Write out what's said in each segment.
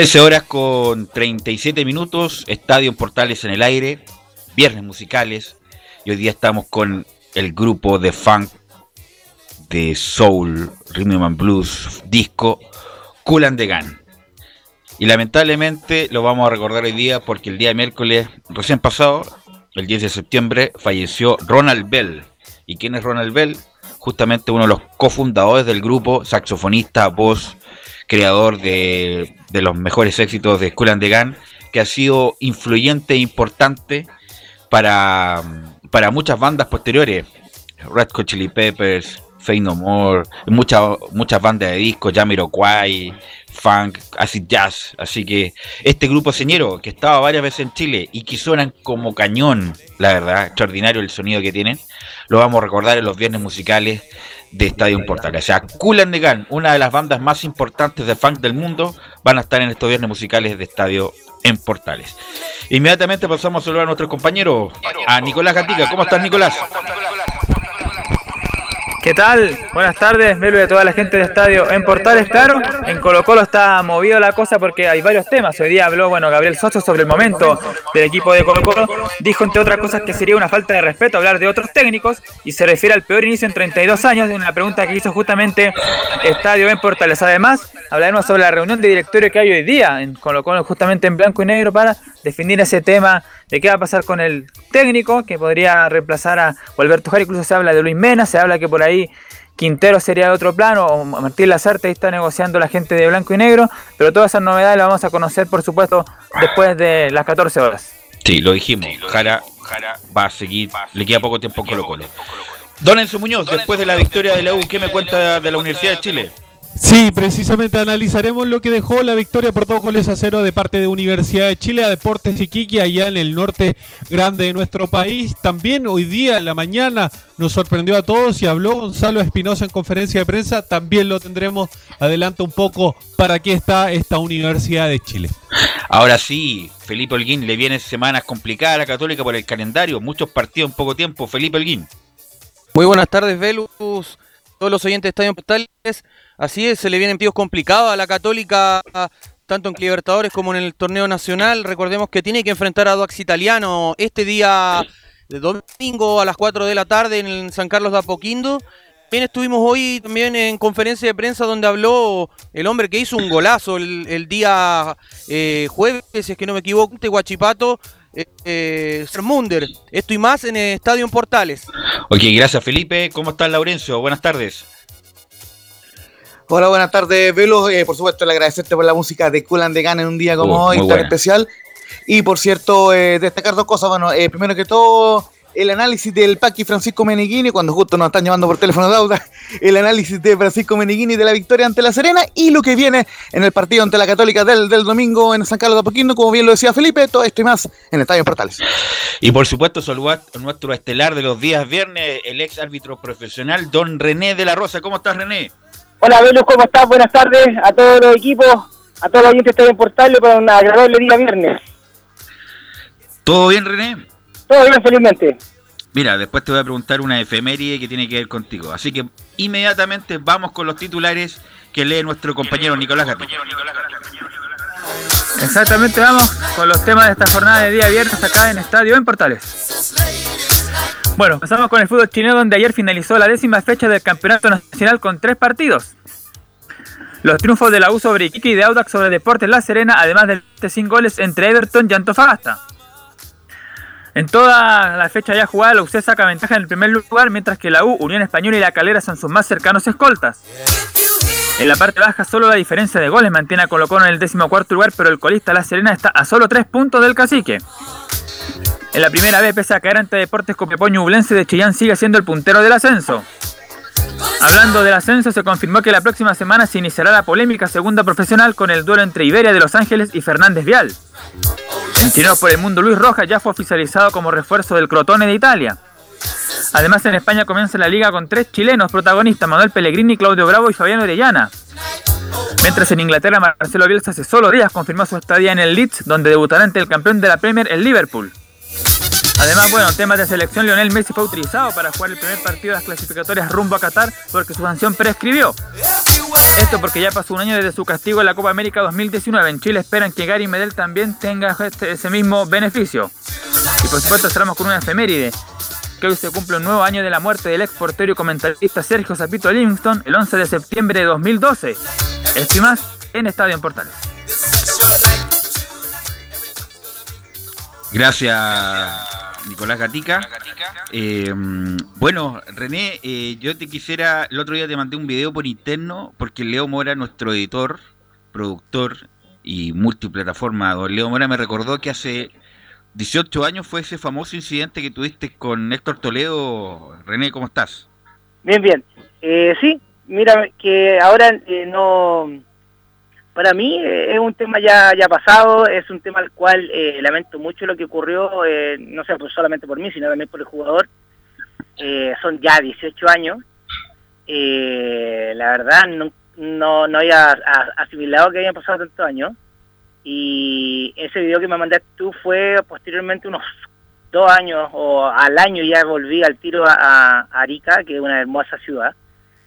13 horas con 37 minutos, Estadio Portales en el aire, viernes musicales, y hoy día estamos con el grupo de funk, de soul, rhythm and blues, disco, Cool and the Gun. Y lamentablemente lo vamos a recordar hoy día porque el día miércoles recién pasado, el 10 de septiembre, falleció Ronald Bell. ¿Y quién es Ronald Bell? Justamente uno de los cofundadores del grupo, saxofonista, voz, creador de, los mejores éxitos de School and the Gun, que ha sido influyente e importante para, para muchas bandas posteriores. Red Hot Chili Peppers, Fade No More, muchas, muchas bandas de discos, Jamiroquai, funk, acid jazz. Así que este grupo señero que estaba varias veces en Chile y que suenan como cañón, la verdad, extraordinario el sonido que tienen, lo vamos a recordar en los viernes musicales de Estadio Portales. O sea, Cool and the una de las bandas más importantes de funk del mundo, van a estar en estos viernes musicales de Estadio en Portales. Inmediatamente pasamos a saludar a nuestro compañero, a Nicolás Gatica. ¿Cómo estás, Nicolás? ¿Qué tal? Buenas tardes, Melo de toda la gente del estadio. En Portales, claro, en Colo Colo está movido la cosa porque hay varios temas. Hoy día habló, bueno, Gabriel Soto sobre el momento del equipo de Colo Colo. Dijo, entre otras cosas, que sería una falta de respeto hablar de otros técnicos y se refiere al peor inicio en 32 años de una pregunta que hizo justamente Estadio en Portales. Además, hablaremos sobre la reunión de directorio que hay hoy día en Colo Colo, justamente en blanco y negro, para definir ese tema de qué va a pasar con el técnico que podría reemplazar a Alberto Jara. Incluso se habla de Luis Mena, se habla que por ahí Quintero sería de otro plano, o Martín Lazarte ahí está negociando la gente de blanco y negro, pero todas esas novedades las vamos a conocer, por supuesto, después de las 14 horas. Sí, lo dijimos, Jara, va a seguir, le queda poco tiempo con Colo Colo. Don Enzo Muñoz, después de la victoria de la U, ¿qué me cuenta de la Universidad de Chile? Sí, precisamente analizaremos lo que dejó la victoria por dos goles a cero de parte de Universidad de Chile a Deportes Iquique allá en el norte grande de nuestro país. También hoy día en la mañana nos sorprendió a todos y habló Gonzalo Espinosa en conferencia de prensa. También lo tendremos adelante un poco para qué está esta Universidad de Chile. Ahora sí, Felipe Holguín le viene semanas complicadas a la Católica por el calendario, muchos partidos en poco tiempo. Felipe Holguín. Muy buenas tardes, Velus, todos los oyentes de Estadio Portales. Así es, se le vienen píos complicados a la Católica, tanto en Libertadores como en el torneo nacional. Recordemos que tiene que enfrentar a Doax Italiano este día domingo a las 4 de la tarde en San Carlos de Apoquindo. También estuvimos hoy también en conferencia de prensa donde habló el hombre que hizo un golazo el, día eh, jueves, si es que no me equivoco, de Guachipato, eh, eh. Esto y más en el Estadio Portales. Ok, gracias Felipe. ¿Cómo estás, Laurencio? Buenas tardes. Hola, buenas tardes, Velo. Eh, por supuesto, le agradecerte por la música de Cool de Gun en un día como uh, hoy, tan especial. Y por cierto, eh, destacar dos cosas. Bueno, eh, primero que todo, el análisis del Paqui Francisco Meneghini, cuando justo nos están llamando por teléfono de Auda, el análisis de Francisco Meneghini de la victoria ante la Serena y lo que viene en el partido ante la Católica del, del domingo en San Carlos de Apoquindo, como bien lo decía Felipe, todo esto y más en Estadio Portales. Y por supuesto, saludar a nuestro estelar de los días viernes, el ex árbitro profesional, don René de la Rosa. ¿Cómo estás, René? Hola, Velus, ¿cómo estás? Buenas tardes a todos los equipos, a todos los oyentes de Portales para un agradable día viernes. ¿Todo bien, René? Todo bien, felizmente. Mira, después te voy a preguntar una efeméride que tiene que ver contigo. Así que inmediatamente vamos con los titulares que lee nuestro compañero Nicolás Gatica. Exactamente, vamos con los temas de esta jornada de día viernes acá en Estadio en Portales. Bueno, empezamos con el fútbol chileno donde ayer finalizó la décima fecha del Campeonato Nacional con tres partidos. Los triunfos de la U sobre Iquique y de Audax sobre Deportes La Serena, además de sin goles entre Everton y Antofagasta. En toda la fecha ya jugada, la UC saca ventaja en el primer lugar, mientras que la U, Unión Española y la Calera son sus más cercanos escoltas. En la parte baja, solo la diferencia de goles mantiene a Colo en el decimocuarto lugar, pero el colista La Serena está a solo tres puntos del cacique. En la primera vez, pese a caer ante Deportes Copiapó Ñublense de Chillán, sigue siendo el puntero del ascenso. Hablando del ascenso, se confirmó que la próxima semana se iniciará la polémica segunda profesional con el duelo entre Iberia de Los Ángeles y Fernández Vial. El por el mundo Luis Rojas ya fue oficializado como refuerzo del Crotone de Italia. Además, en España comienza la liga con tres chilenos protagonistas, Manuel Pellegrini, Claudio Bravo y Fabiano Orellana. Mientras en Inglaterra, Marcelo Bielsa hace solo días confirmó su estadía en el Leeds, donde debutará ante el campeón de la Premier, el Liverpool. Además, bueno, temas de selección, Lionel Messi fue utilizado para jugar el primer partido de las clasificatorias rumbo a Qatar porque su sanción prescribió. Esto porque ya pasó un año desde su castigo en la Copa América 2019. En Chile esperan que Gary Medel también tenga este, ese mismo beneficio. Y por supuesto cerramos con una efeméride, que hoy se cumple un nuevo año de la muerte del ex portero y comentarista Sergio Zapito Livingston el 11 de septiembre de 2012. Esto más en Estadio en Portales. Gracias. Nicolás Gatica. Eh, bueno, René, eh, yo te quisiera, el otro día te mandé un video por interno, porque Leo Mora, nuestro editor, productor y multiplataforma, don Leo Mora me recordó que hace 18 años fue ese famoso incidente que tuviste con Héctor Toledo. René, ¿cómo estás? Bien, bien. Eh, sí, mira, que ahora no para mí eh, es un tema ya, ya pasado, es un tema al cual eh, lamento mucho lo que ocurrió, eh, no sé pues solamente por mí, sino también por el jugador. son ya 18 años. la verdad, no, no, no había asimilado que habían pasado tantos años. Y ese video que me mandaste tú fue posteriormente unos dos años o al año ya volví al tiro a, Arica, que es una hermosa ciudad,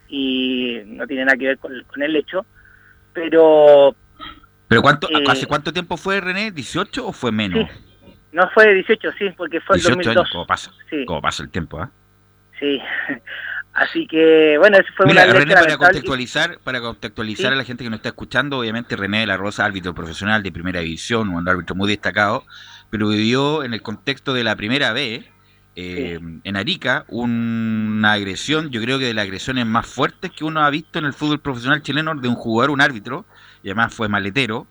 y no tiene nada que ver con el hecho pero... ¿Pero cuánto, eh, hace cuánto tiempo fue René? ¿18 o fue menos? No fue 18, sí, porque fue el 2002. Años, ¿cómo pasa? ¿Cómo pasa el tiempo? ¿eh? Sí, así que bueno, eso fue Mira, René, para contextualizar, para contextualizar a la gente que nos está escuchando, obviamente René de la Rosa, árbitro profesional de primera división, un árbitro muy destacado, pero vivió en el contexto de la primera vez eh, en Arica una agresión, yo creo que de las agresiones más fuertes que uno ha visto en el fútbol profesional chileno de un jugador, un árbitro, y además fue maletero,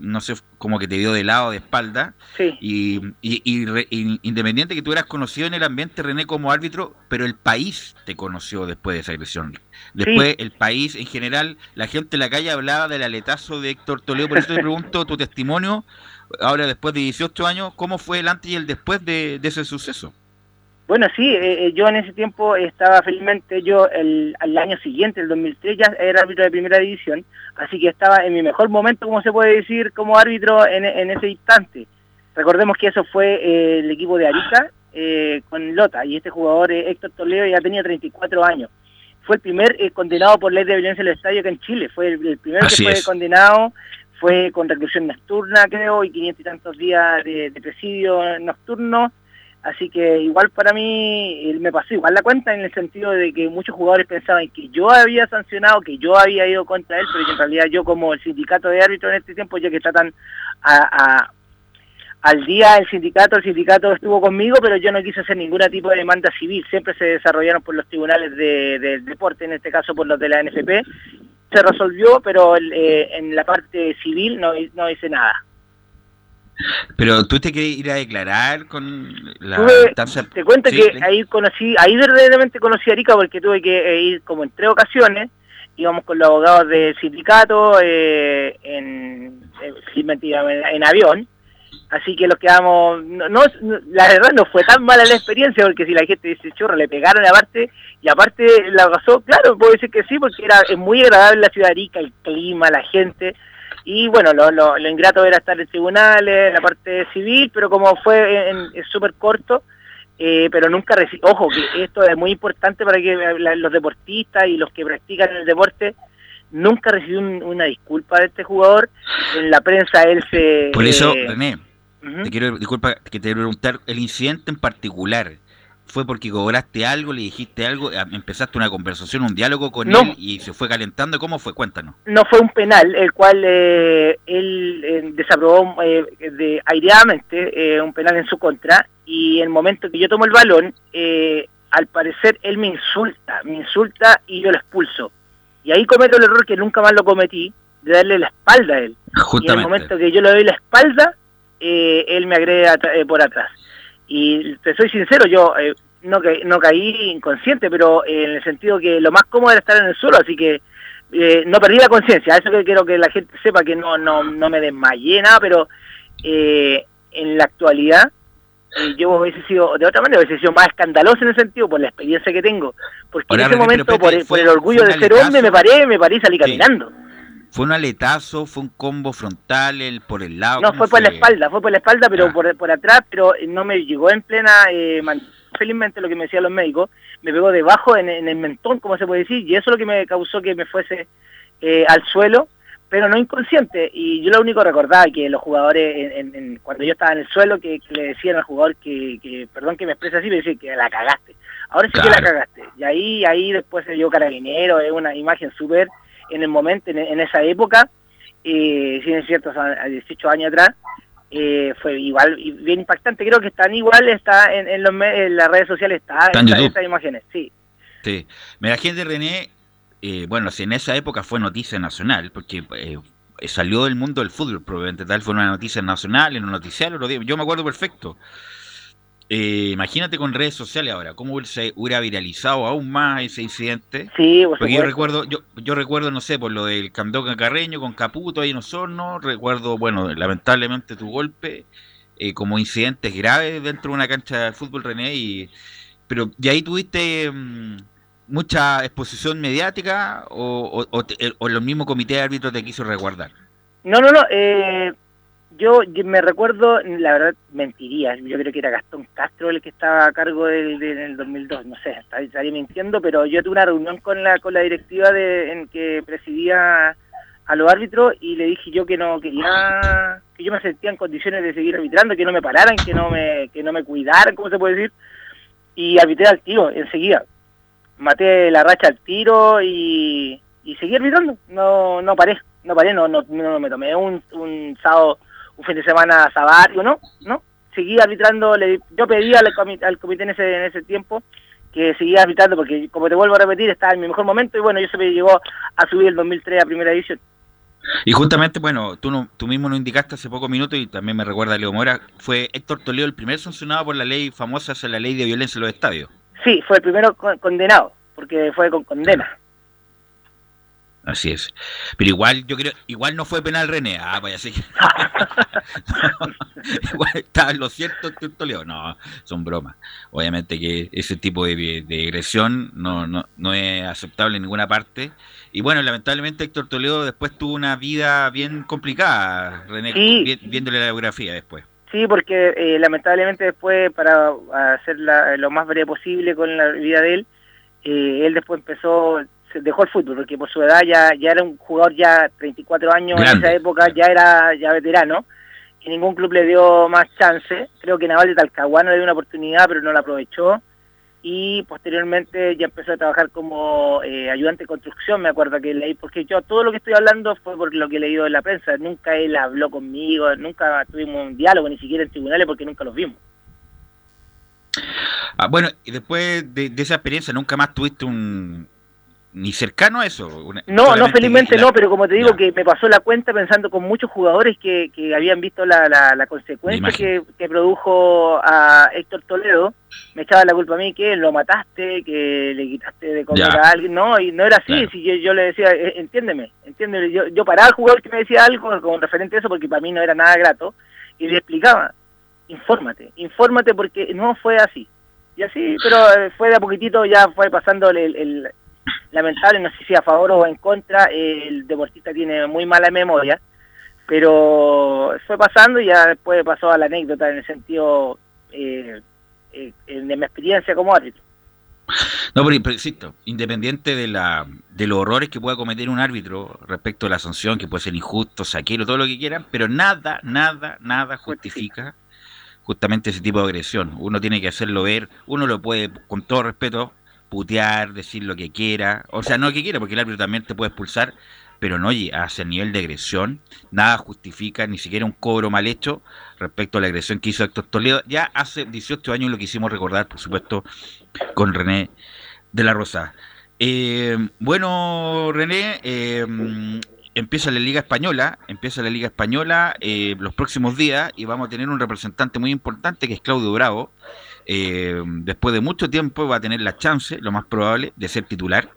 no sé, como que te dio de lado, de espalda, y, independiente que tú eras conocido en el ambiente, René, como árbitro, pero el país te conoció después de esa agresión. Después el país en general, la gente en la calle hablaba del aletazo de Héctor Toledo, por eso te pregunto tu testimonio, ahora después de 18 años, ¿cómo fue el antes y el después de ese suceso? Bueno, sí, eh, eh, yo en ese tiempo estaba felizmente, yo el, al año siguiente, el 2003, ya era árbitro de primera división, así que estaba en mi mejor momento, como se puede decir, como árbitro en, ese instante. Recordemos que eso fue eh, el equipo de Arica con Lota, y este jugador, Héctor Toledo, ya tenía 34 años. Fue el primer condenado por ley de violencia en el estadio acá en Chile, fue el, primer que fue condenado, fue con reclusión nocturna, creo, y 500 y tantos días de presidio nocturno Así que igual para mí me pasó igual la cuenta en el sentido de que muchos jugadores pensaban que yo había sancionado, que yo había ido contra él, pero que en realidad yo como el sindicato de árbitros en este tiempo, ya que está tan al día el sindicato, el sindicato estuvo conmigo, pero yo no quise hacer ningún tipo de demanda civil, siempre se desarrollaron por los tribunales del deporte, en este caso por los de la NFP, se resolvió, pero eh, en la parte civil no, no hice nada. Pero tú te querías ir a declarar con la Tuve- instancia- Te cuento Sí, que ahí conocí, ahí verdaderamente conocí a Arica porque tuve que eh, ir como en tres ocasiones. Íbamos con los abogados del sindicato, eh, en, eh, en, en avión. Así que los quedamos, no, no- no- la verdad no fue tan mala la experiencia porque si la gente dice chorro, le pegaron aparte y aparte la pasó, claro, puedo decir que sí porque era es muy agradable la ciudad de Arica, el clima, la gente. Y bueno, lo, lo, lo ingrato era estar en tribunales, la parte civil, pero como fue en- es súper corto, eh, pero nunca recibí, ojo, que esto es muy importante para que la- los deportistas y los que practican el deporte, nunca recibí un- una disculpa de este jugador, en la prensa él se... Por eso, eh, René, te quiero, disculpa que te quiero preguntar, el incidente en particular, ¿fue porque cobraste algo, le dijiste algo, empezaste una conversación, un diálogo con No. él y se fue calentando? ¿Cómo fue? Cuéntanos. no fue un penal, el cual eh, él eh, desaprobó eh, de, aireadamente, eh, un penal en su contra, y en el momento que yo tomo el balón, eh, al parecer él me insulta, me insulta y yo lo expulso. Y ahí cometo el error que nunca más lo cometí, de darle la espalda a él. Y en el Justamente. momento que yo le doy la espalda, eh, él me eh, por atrás. Y te soy sincero, yo eh, no, ca- no caí inconsciente, pero eh, en el sentido que lo más cómodo era estar en el suelo, así que eh, no perdí la conciencia. Eso que quiero que la gente sepa que no, no, no me desmayé nada, pero eh, en la actualidad yo hubiese sido, de otra manera, hubiese sido más escandaloso en ese sentido por la experiencia que tengo. Porque Ahora, en ese momento, por, el- por fue- el orgullo fue de ser hombre, me paré, me paré y salí Sí. caminando. ¿Fue un aletazo? ¿Fue un combo frontal el, por el lado? No, ¿Cómo fue por la espalda, fue por la espalda, pero Ah. por, por atrás, pero no me llegó en plena, eh, felizmente lo que me decían los médicos, me pegó debajo en, en el mentón, como se puede decir, y eso es lo que me causó que me fuese eh, al suelo, pero no inconsciente, y yo lo único que recordaba que los jugadores, en- cuando yo estaba en el suelo, que, que le decían al jugador que, que, perdón que me exprese así, me decían que la cagaste, ahora sí que la cagaste, y ahí, ahí después se dio carabinero, es una imagen súper, en el momento, en, en esa época, eh, si es cierto, a 18 años atrás, eh, fue igual y bien impactante. Creo que están igual, está en, en los en las redes sociales, está, Está en está esas imágenes, sí. Sí. Mira, gente René, eh, bueno, si en esa época fue noticia nacional, porque eh, salió del mundo del fútbol, probablemente tal, fue una noticia nacional, en un noticiario, yo me acuerdo perfecto. Eh, imagínate con redes sociales ahora, cómo se hubiera viralizado aún más ese incidente. Sí, por Porque yo recuerdo, yo, yo recuerdo, no sé, por lo del Candoca Carreño con Caputo ahí en Osorno, recuerdo, bueno, lamentablemente tu golpe, eh, como incidentes graves dentro de una cancha de fútbol, René, y pero ¿y ahí tuviste mm, mucha exposición mediática o, o, o te- o el mismo comité de árbitros te quiso resguardar? No, no, no. Eh, yo, me recuerdo, la verdad, mentiría. Yo creo que era Gastón Castro el que estaba a cargo del, del, del 2002. No sé, estaría mintiendo, pero yo tuve una reunión con la con la directiva de, en que presidía a los árbitros y le dije yo que no quería, que yo me sentía en condiciones de seguir arbitrando, que no me pararan, que no me, que no me cuidaran, ¿cómo se puede decir? Y arbitré al tiro, enseguida. Maté la racha al tiro y, y seguí arbitrando. No, no paré, no paré, no, no, no me tomé un, un sábado, un fin de semana sabático, no, no. Seguí arbitrando, le, yo pedí al comité, al comité en ese, en ese tiempo que seguía arbitrando porque, como te vuelvo a repetir, estaba en mi mejor momento y bueno, yo se me llegó a subir el 2003 a primera división. Y justamente, bueno, tú, no, tú mismo lo indicaste hace pocos minutos y también me recuerda a Leo Mora, fue Héctor Toledo el primer sancionado por la ley famosa, esa, la ley de violencia en los estadios. Sí, fue el primero con- condenado, porque fue con condena. Así es. Pero igual, yo creo, igual no fue penal René. Ah, vaya así. igual está lo cierto Héctor Toledo. No, son bromas. Obviamente que ese tipo de, de agresión no, no, no es aceptable en ninguna parte. Y bueno, lamentablemente Héctor Toledo después tuvo una vida bien complicada, René, Sí. vi- viéndole la biografía después. Sí, porque eh, lamentablemente después, para hacer la- lo más breve posible con la vida de él, eh, él después empezó, dejó el fútbol, porque por su edad ya, ya era un jugador ya 34 años en esa época, ya era ya veterano, y ningún club le dio más chance. Creo que Naval de Talcahuano le dio una oportunidad, pero no la aprovechó. Y posteriormente ya empezó a trabajar como eh, ayudante de construcción, me acuerdo que leí, porque yo todo lo que estoy hablando fue por lo que he leído en la prensa, nunca él habló conmigo, nunca tuvimos un diálogo, ni siquiera en tribunales, porque nunca los vimos. Ah, bueno, y después de, de esa experiencia, ¿nunca más tuviste un, ni cercano a eso. no, no, felizmente no, pero como te digo que me pasó la cuenta pensando con muchos jugadores que, que habían visto la, la, consecuencia que, que, produjo a Héctor Toledo, me echaba la culpa a mí que lo mataste, que le quitaste de comer a alguien, no, y no era así, si yo, yo, le decía, eh, entiéndeme, entiéndeme, yo, yo paraba al jugador que me decía algo con referente a eso porque para mí no era nada grato, y le explicaba, infórmate, infórmate porque no fue así. Y así, pero eh, fue de a poquitito, ya fue pasando el lamentable, no sé si a favor o en contra, el deportista tiene muy mala memoria, pero fue pasando y ya después pasó a la anécdota en el sentido eh, eh, de mi experiencia como árbitro. No, pero, insisto, independiente de, la, de los horrores que pueda cometer un árbitro respecto a la sanción, que puede ser injusto, saquero, todo lo que quieran, pero nada, nada, nada justifica justamente ese tipo de agresión. Uno tiene que hacerlo ver, uno lo puede, con todo respeto, putear, decir lo que quiera, o sea, no lo que quiera, porque el árbitro también te puede expulsar, pero no hacia el nivel de agresión, nada justifica, ni siquiera un cobro mal hecho respecto a la agresión que hizo Héctor Toledo. Ya hace 18 años lo quisimos recordar, por supuesto, con René de la Rosa. Eh, bueno, René, eh, empieza la Liga Española, empieza la Liga Española eh, los próximos días y vamos a tener un representante muy importante que es Claudio Bravo. Eh, después de mucho tiempo va a tener la chance, lo más probable, de ser titular.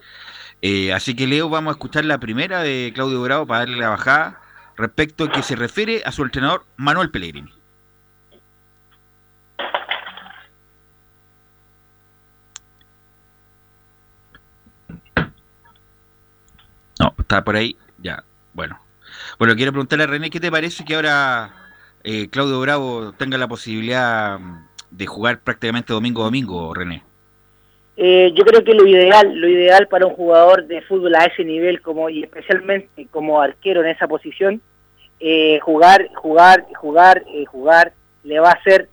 Eh, así que Leo, vamos a escuchar la primera de Claudio Bravo para darle la bajada respecto a que se refiere a su entrenador Manuel Pellegrini. No, está por ahí, ya, bueno. Bueno, quiero preguntarle a René, ¿qué te parece que ahora eh, Claudio Bravo tenga la posibilidad de jugar prácticamente domingo a domingo, René? Eh, yo creo que lo ideal, lo ideal para un jugador de fútbol a ese nivel, como y especialmente como arquero en esa posición, eh, jugar, jugar, jugar, eh, jugar, le va a hacer,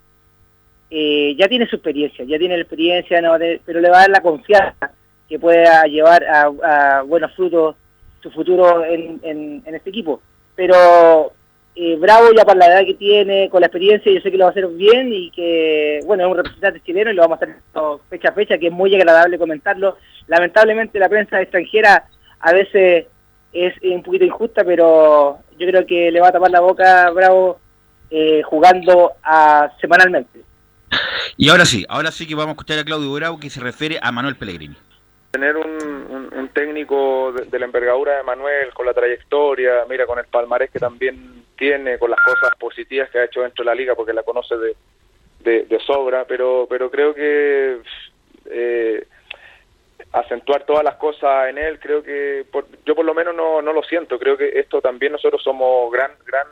ya tiene su experiencia, ya tiene la experiencia, pero le va a dar la confianza que pueda llevar a, buenos frutos su futuro en, en este equipo. Pero eh, Bravo ya para la edad que tiene, con la experiencia, yo sé que lo va a hacer bien y que, bueno, es un representante chileno y lo vamos a hacer fecha a fecha, que es muy agradable comentarlo. Lamentablemente la prensa extranjera a veces es un poquito injusta, pero yo creo que le va a tapar la boca a Bravo eh, jugando a, semanalmente. Y ahora sí, ahora sí que vamos a escuchar a Claudio Bravo que se refiere a Manuel Pellegrini. Tener un, técnico de, de, la envergadura de Manuel, con la trayectoria, mira, con el palmarés que también tiene, con las cosas positivas que ha hecho dentro de la liga, porque la conoce de, de, sobra, pero, pero creo que eh, acentuar todas las cosas en él, creo que yo por lo menos no, no lo siento, creo que esto también nosotros somos gran, gran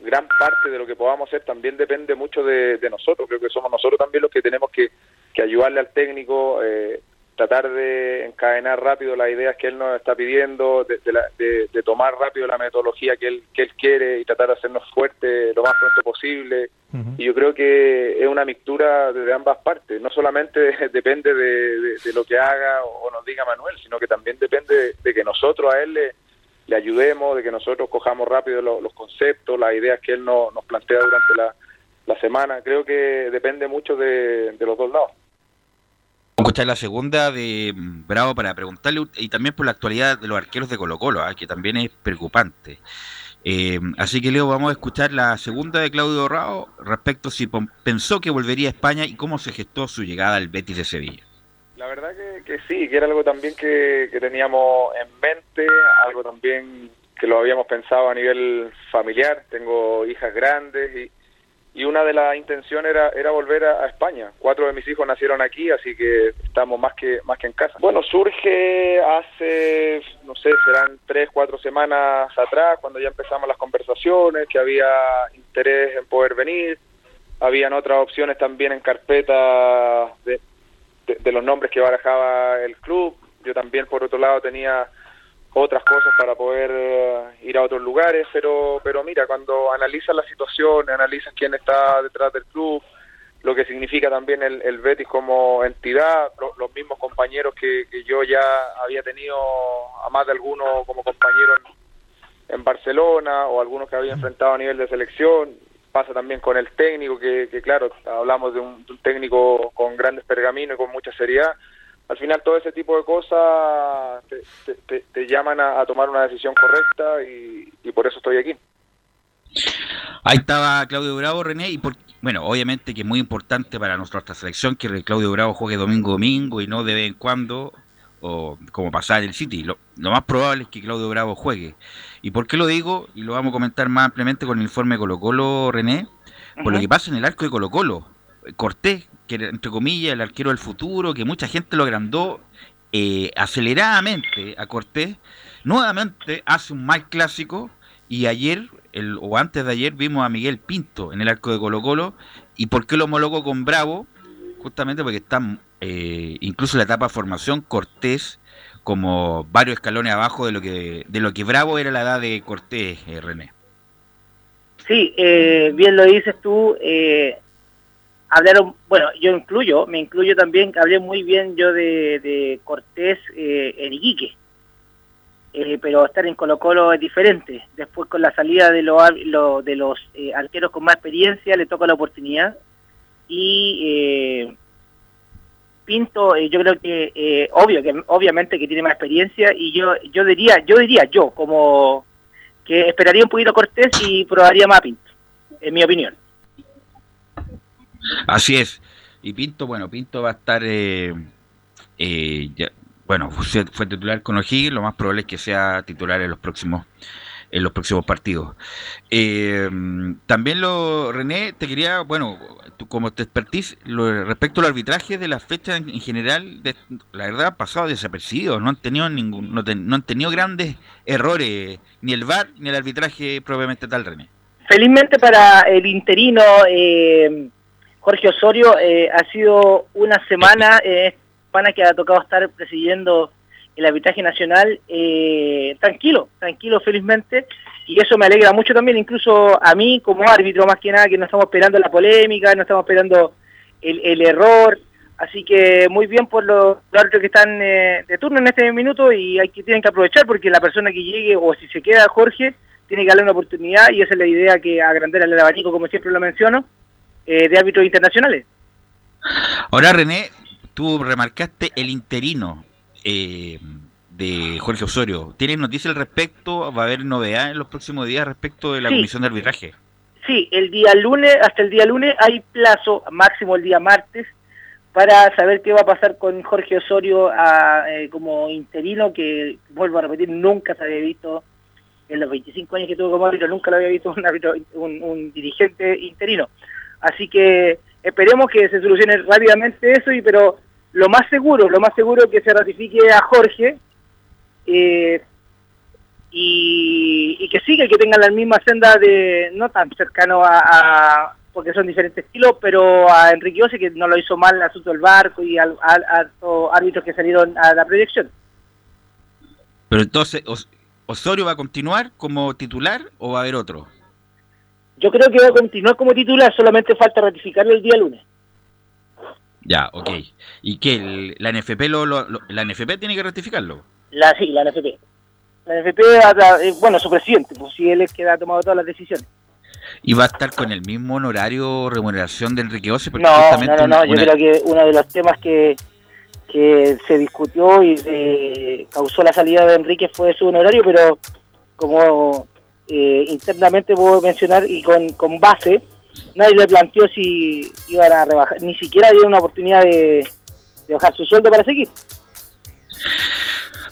gran parte de lo que podamos hacer también depende mucho de, de nosotros, creo que somos nosotros también los que tenemos que, que ayudarle al técnico, eh, tratar de encadenar rápido las ideas que él nos está pidiendo, de, tomar rápido la metodología que él, que él quiere y tratar de hacernos fuerte lo más pronto posible. Y yo creo que es una mixtura de, ambas partes. No solamente depende de, lo que haga o, nos diga Manuel, sino que también depende de, que nosotros a él le, le, ayudemos, de que nosotros cojamos rápido los conceptos, las ideas que él nos plantea durante la, la semana. Creo que depende mucho de los dos lados escuchar la segunda de mm, Bravo para preguntarle y también por la actualidad de los arqueros de Colo Colo, ¿ah? que también es preocupante. Eh, así que Leo, vamos a escuchar la segunda de Claudio Bravo respecto si pensó que volvería a España y cómo se gestó su llegada al Betis de Sevilla. La verdad que, sí, que era algo también que teníamos en mente, algo también que lo habíamos pensado a nivel familiar. Tengo hijas grandes y, y una de las intenciones era, era volver a, España. Cuatro de mis hijos nacieron aquí, así que estamos más que, más que en casa. Bueno, surge hace, no sé, serán tres, cuatro semanas atrás, cuando ya empezamos las conversaciones, que había interés en poder venir. Habían otras opciones también en carpeta de, de los nombres que barajaba el club. Yo también, por otro lado, tenía otras cosas para poder eh, ir a otros lugares, pero, pero mira, cuando analizas la situación, analizas quién está detrás del club, lo que significa también el, el Betis como entidad, los mismos compañeros que, yo ya había tenido, a más de algunos como compañeros en, Barcelona o algunos que había enfrentado a nivel de selección, pasa también con el técnico, que, que claro, hablamos de un, de un técnico con grandes pergaminos y con mucha seriedad, al final todo ese tipo de cosas te, llaman a, tomar una decisión correcta y, por eso estoy aquí. Ahí estaba Claudio Bravo, René, y por, bueno, obviamente que es muy importante para nuestra selección que Claudio Bravo juegue domingo domingo y no de vez en cuando, o como pasar en el City. Lo, más probable es que Claudio Bravo juegue. ¿Y por qué lo digo? Y lo vamos a comentar más ampliamente con el informe de Colo Colo, René, por lo que pasa en el arco de Colo Colo. Cortés, que entre comillas el arquero del futuro, que mucha gente lo agrandó eh, aceleradamente a Cortés, nuevamente hace un mal clásico y ayer, el, o antes de ayer, vimos a Miguel Pinto en el arco de Colo Colo. ¿Y por qué lo homologó con Bravo? Justamente porque está eh, incluso en la etapa de formación Cortés como varios escalones abajo de lo que de lo que Bravo era la edad de Cortés, eh, René. Sí, bien lo dices tú. Eh, hablaron, bueno, yo incluyo, me incluyo también, hablé muy bien yo de, Cortés eh, en Iquique, eh, pero estar en Colo Colo es diferente. Después con la salida de, lo, de los eh, arqueros con más experiencia le toca la oportunidad y eh, Pinto, yo creo que obvio que obviamente que tiene más experiencia y yo yo diría yo diría yo como que esperaría un poquito Cortés y probaría más Pinto, en mi opinión. Así es. Y Pinto, bueno, Pinto va a estar, eh, eh, bueno, fue, titular con O'Higgins, lo más probable es que sea titular en los próximos en los próximos partidos. Eh, también lo, René, te quería, bueno, tú, como te expertise, lo, respecto al arbitraje de las fechas en, general, la verdad, ha pasado desapercibido, no han tenido ningún, no, no, han tenido grandes errores, ni el VAR ni el arbitraje propiamente tal, René. Felizmente para el interino, eh, Jorge Osorio, eh, ha sido una semana, eh, semana que ha tocado estar presidiendo el arbitraje nacional eh, tranquilo, tranquilo felizmente, y eso me alegra mucho también, incluso a mí como árbitro más que nada, que no estamos esperando la polémica, no estamos esperando el, error, así que muy bien por los, árbitros que están eh, de turno en este minuto y hay que tienen que aprovechar porque la persona que llegue o si se queda Jorge tiene que darle una oportunidad y esa es la idea que agrandar el abanico como siempre lo menciono eh, de árbitros internacionales. Ahora, René, tú remarcaste el interino eh, de Jorge Osorio. ¿Tienes noticias al respecto? ¿Va a haber novedades en los próximos días respecto de la comisión de arbitraje? Sí, el día lunes, hasta el día lunes hay plazo, máximo el día martes, para saber qué va a pasar con Jorge Osorio eh, como interino, que vuelvo a repetir, nunca se había visto en los 25 años que tuvo como árbitro, nunca lo había visto un, un dirigente interino. Así que esperemos que se solucione rápidamente eso, y pero lo más seguro, lo más seguro que se ratifique a Jorge eh, y, que siga, que tengan la misma senda de, no tan cercano a, porque son diferentes estilos, pero a Enrique Ose, que no lo hizo mal el asunto del barco y a, árbitros que salieron a la proyección. Pero entonces, ¿Osorio va a continuar como titular o va a haber otro? Yo creo que va a continuar como titular, solamente falta ratificarlo el día lunes. Ya, ok. ¿Y qué? ¿La NFP, lo, la NFP tiene que ratificarlo? La, sí, la NFP. La NFP, eh, bueno, su presidente, pues si él es que ha tomado todas las decisiones. ¿Y va a estar con el mismo honorario remuneración de Enrique Ose? no, no, no, yo creo que uno de los temas que, que se discutió y eh, causó la salida de Enrique fue su honorario, pero como eh, internamente puedo mencionar y con, con base, nadie le planteó si iban a rebajar, ni siquiera dio una oportunidad de, bajar su sueldo para seguir.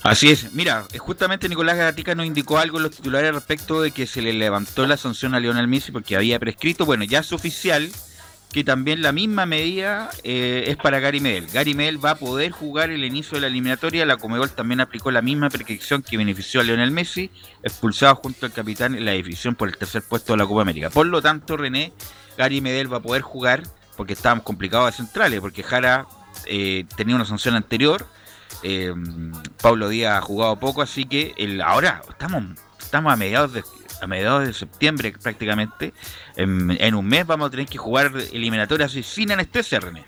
Así es, mira, justamente Nicolás Gatica nos indicó algo en los titulares respecto de que se le levantó la sanción a Lionel Messi porque había prescrito, bueno, ya es oficial, que también la misma medida eh, es para Gary Medel. Gary Medel va a poder jugar el inicio de la eliminatoria. La Comebol también aplicó la misma prescripción que benefició a Lionel Messi, expulsado junto al capitán en la división por el tercer puesto de la Copa América. Por lo tanto, René, Gary Medel va a poder jugar porque estábamos complicados de centrales, porque Jara eh, tenía una sanción anterior. Eh, Pablo Díaz ha jugado poco, así que el, ahora estamos, estamos a mediados de a mediados de septiembre prácticamente, en, un mes vamos a tener que jugar eliminatorias sin anestesia, René.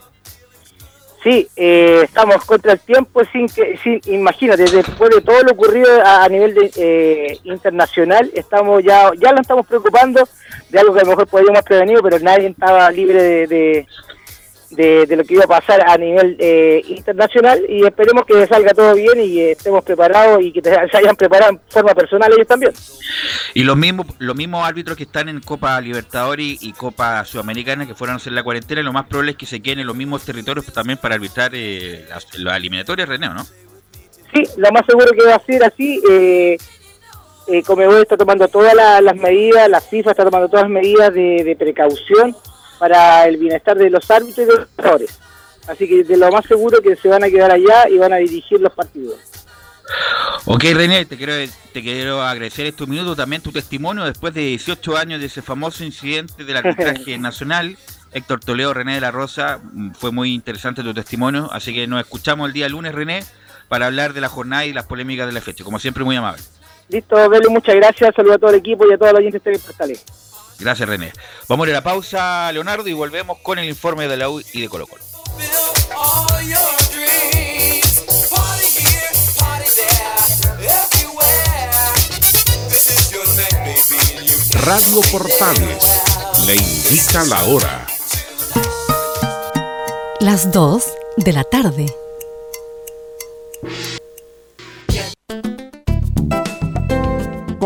Sí, eh, estamos contra el tiempo, sin que, sin, imagínate, después de todo lo ocurrido a, nivel de, eh, internacional, estamos ya, ya lo estamos preocupando de algo que a lo mejor podríamos prevenir, pero nadie estaba libre de, de, lo que iba a pasar a nivel eh, internacional y esperemos que salga todo bien y que estemos preparados y que se hayan preparado en forma personal ellos también. Y los mismos los mismos árbitros que están en Copa Libertadores y Copa Sudamericana que fueron a hacer la cuarentena, lo más probable es que se queden en los mismos territorios también para arbitrar eh, las, eliminatorias, René, ¿no? Sí, lo más seguro que va a ser así. Eh, eh, Comebol está tomando todas las medidas, la FIFA está tomando todas las medidas de, precaución para el bienestar de los árbitros y de los jugadores. Así que de lo más seguro que se van a quedar allá y van a dirigir los partidos. Ok, René, te quiero, te quiero agradecer estos minutos, también tu testimonio después de 18 años de ese famoso incidente del arbitraje nacional. Héctor Toledo, René de la Rosa, fue muy interesante tu testimonio, así que nos escuchamos el día lunes, René, para hablar de la jornada y las polémicas de la fecha. Como siempre, muy amable. Listo, Velo, muchas gracias. Saludos a todo el equipo y a todos los oyentes de Portales. Gracias, René. Vamos a ir a la pausa, Leonardo, y volvemos con el informe de la U y de Colo Colo. Radio Portales le indica la hora. Las 2 de la tarde.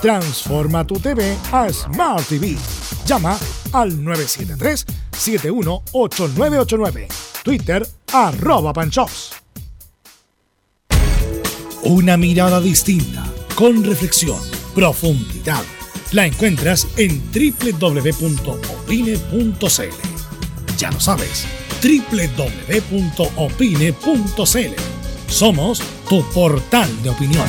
Transforma tu TV a Smart TV. Llama al 973-718989. Twitter arroba. Una mirada distinta, con reflexión, profundidad. La encuentras en www.opine.cl. Ya lo sabes, www.opine.cl. Somos tu portal de opinión.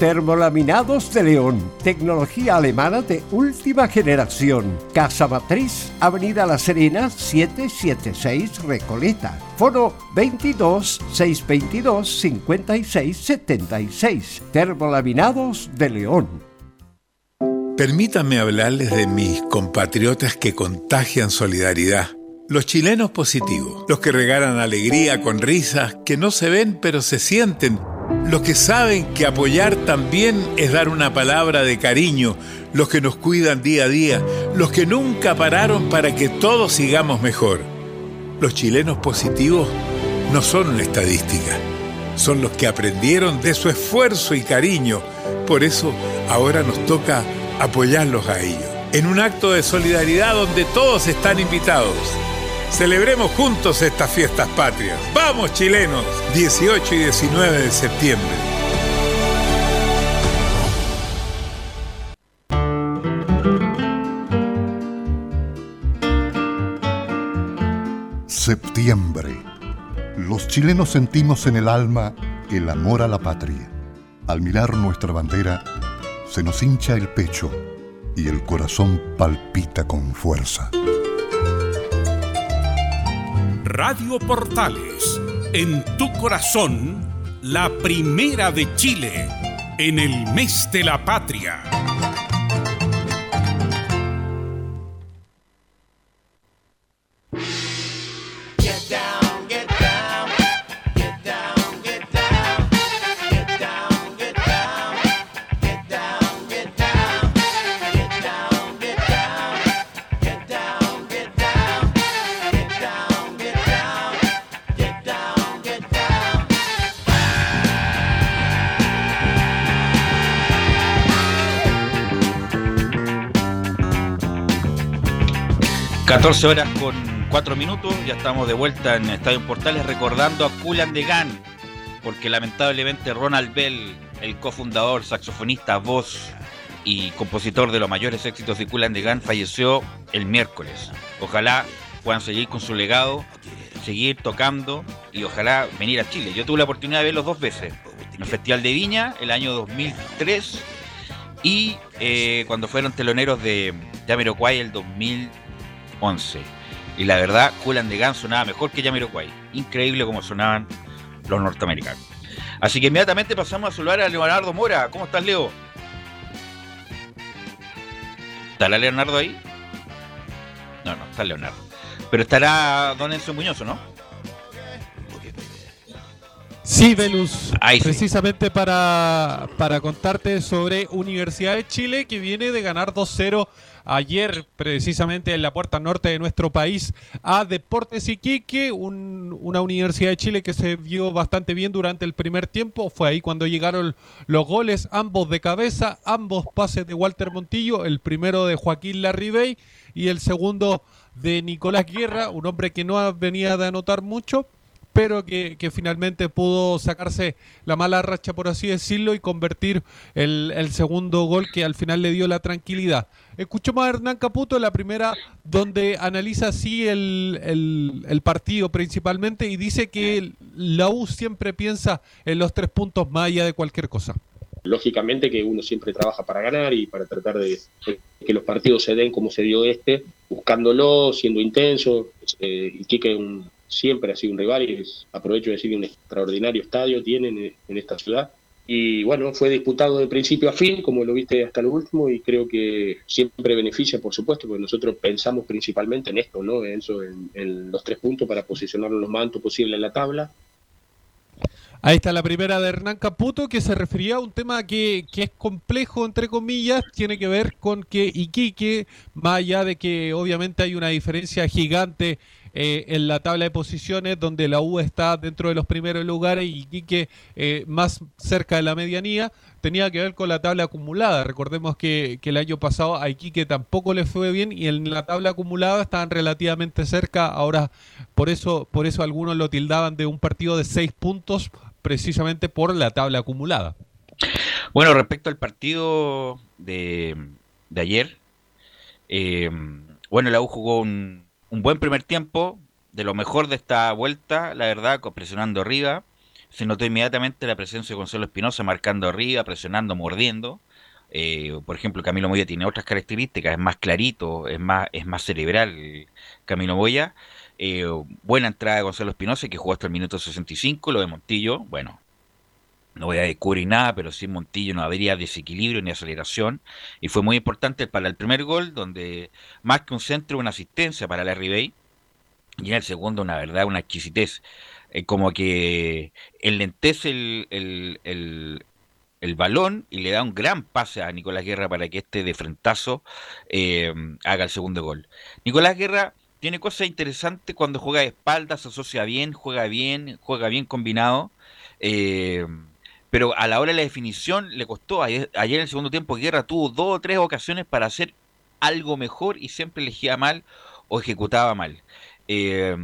Termolaminados de León, tecnología alemana de última generación. Casa Matriz, Avenida La Serena, 776 Recoleta. Foro 22 622 56 76. Termolaminados de León. Permítanme hablarles de mis compatriotas que contagian solidaridad. Los chilenos positivos, los que regalan alegría con risas que no se ven pero se sienten los que saben que apoyar también es dar una palabra de cariño, los que nos cuidan día a día, los que nunca pararon para que todos sigamos mejor. Los chilenos positivos no son una estadística, son los que aprendieron de su esfuerzo y cariño. Por eso ahora nos toca apoyarlos a ellos, en un acto de solidaridad donde todos están invitados. Celebremos juntos estas fiestas patrias. ¡Vamos chilenos! 18 y 19 de septiembre. Septiembre. Los chilenos sentimos en el alma el amor a la patria Al mirar nuestra bandera, se nos hincha el pecho y el corazón palpita con fuerza. Radio Portales, en tu corazón, la primera de Chile, en el mes de la patria. ...14 horas con 4 minutos... ...ya estamos de vuelta en Estadio Portales... ...recordando a Kulan de Gan... ...porque lamentablemente Ronald Bell... ...el cofundador, saxofonista, voz... ...y compositor de los mayores éxitos de Kulan de Gan... ...falleció el miércoles... ...ojalá puedan seguir con su legado... ...seguir tocando... ...y ojalá venir a Chile... ...yo tuve la oportunidad de verlos dos veces... ...en el Festival de Viña... ...el año 2003... ...y eh, cuando fueron teloneros de Jamiroquai el 2000 11. Y la verdad, Cool de Gun sonaba mejor que Jamiroquai. Increíble como sonaban los norteamericanos. Así que inmediatamente pasamos a saludar a Leonardo Mora. ¿Cómo estás, Leo? ¿Estará Leonardo ahí? No, no, está Leonardo. Pero estará Don Enzo Muñoz, ¿no? Sí, Velus. precisamente para, para contarte sobre Universidad de Chile que viene de ganar 2-0 ayer precisamente en la puerta norte de nuestro país a Deportes Iquique, una Universidad de Chile que se vio bastante bien durante el primer tiempo. Fue ahí cuando llegaron los goles, ambos de cabeza, ambos pases de Walter Montillo, el primero de Joaquín Larribey y el segundo de Nicolás Guerra, un hombre que no venía de anotar mucho pero que, finalmente pudo sacarse la mala racha, por así decirlo, y convertir el, segundo gol que al final le dio la tranquilidad. Escuchamos a Hernán Caputo, la primera, donde analiza así el, el, partido principalmente y dice que la U siempre piensa en los tres puntos más allá de cualquier cosa. Lógicamente que uno siempre trabaja para ganar y para tratar de, que los partidos se den como se dio este, buscándolo, siendo intenso. Eh, y que un, siempre ha sido un rival y aprovecho de decir que un extraordinario estadio tienen en, esta ciudad. Y bueno, fue disputado de principio a fin, como lo viste hasta lo último, y creo que siempre beneficia, por supuesto, porque nosotros pensamos principalmente en esto, ¿no? En, eso, en, los tres puntos para posicionarnos lo más alto posible en la tabla. Ahí está la primera de Hernán Caputo, que se refería a un tema que, que, es complejo, entre comillas, tiene que ver con que Iquique, más allá de que obviamente hay una diferencia gigante eh, en la tabla de posiciones donde la U está dentro de los primeros lugares y Quique eh, más cerca de la medianía, tenía que ver con la tabla acumulada. Recordemos que, el año pasado a Iquique tampoco le fue bien y en la tabla acumulada estaban relativamente cerca. Ahora, por eso, por eso algunos lo tildaban de un partido de seis puntos, precisamente por la tabla acumulada. Bueno, respecto al partido de, de ayer, eh, bueno, la U jugó un, un buen primer tiempo, de lo mejor de esta vuelta, la verdad, presionando arriba. Se notó inmediatamente la presencia de Gonzalo Espinosa marcando arriba, presionando, mordiendo. Eh, por ejemplo, Camilo Moya tiene otras características, es más clarito, es más, es más cerebral Camilo Moya. Eh, buena entrada de Gonzalo Espinosa, que jugó hasta el minuto 65, lo de Montillo, bueno, no voy a descubrir nada, pero sin Montillo no habría desequilibrio ni aceleración. Y fue muy importante para el primer gol, donde más que un centro, una asistencia para la Ribey. Y en el segundo, una verdad, una exquisitez. Como que enlentece el, el, el, balón y le da un gran pase a Nicolás Guerra para que este de frentazo eh, haga el segundo gol. Nicolás Guerra tiene cosas interesantes cuando juega de espaldas, se asocia bien, juega bien, juega bien combinado. Eh, pero a la hora de la definición le costó. Ayer, en el segundo tiempo Guerra tuvo dos o tres ocasiones para hacer algo mejor y siempre elegía mal o ejecutaba mal. Eh,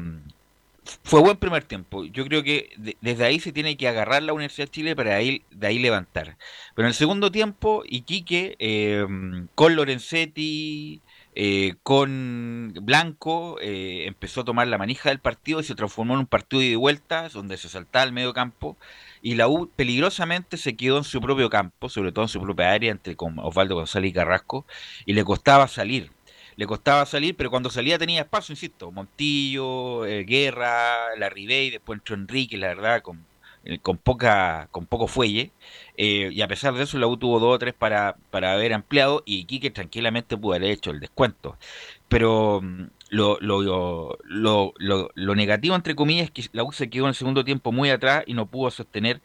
fue buen primer tiempo. Yo creo que desde ahí se tiene que agarrar la Universidad de Chile para ahí, de ahí levantar. Pero en el segundo tiempo, Iquique, eh, con Lorenzetti, eh, con Blanco, eh, empezó a tomar la manija del partido y se transformó en un partido de vueltas donde se saltaba al medio campo y la U peligrosamente se quedó en su propio campo, sobre todo en su propia área, entre con Osvaldo González y Carrasco, y le costaba salir. Le costaba salir, pero cuando salía tenía espacio, insisto, Montillo, eh, Guerra, la Ribey, después entró Enrique, la verdad, con, con poca con poco fuelle, eh, y a pesar de eso la U tuvo dos o tres para, para haber ampliado y Quique tranquilamente pudo haber hecho el descuento. Pero mm, lo, lo, lo, lo, negativo, entre comillas, es que la U se quedó en el segundo tiempo muy atrás y no pudo sostener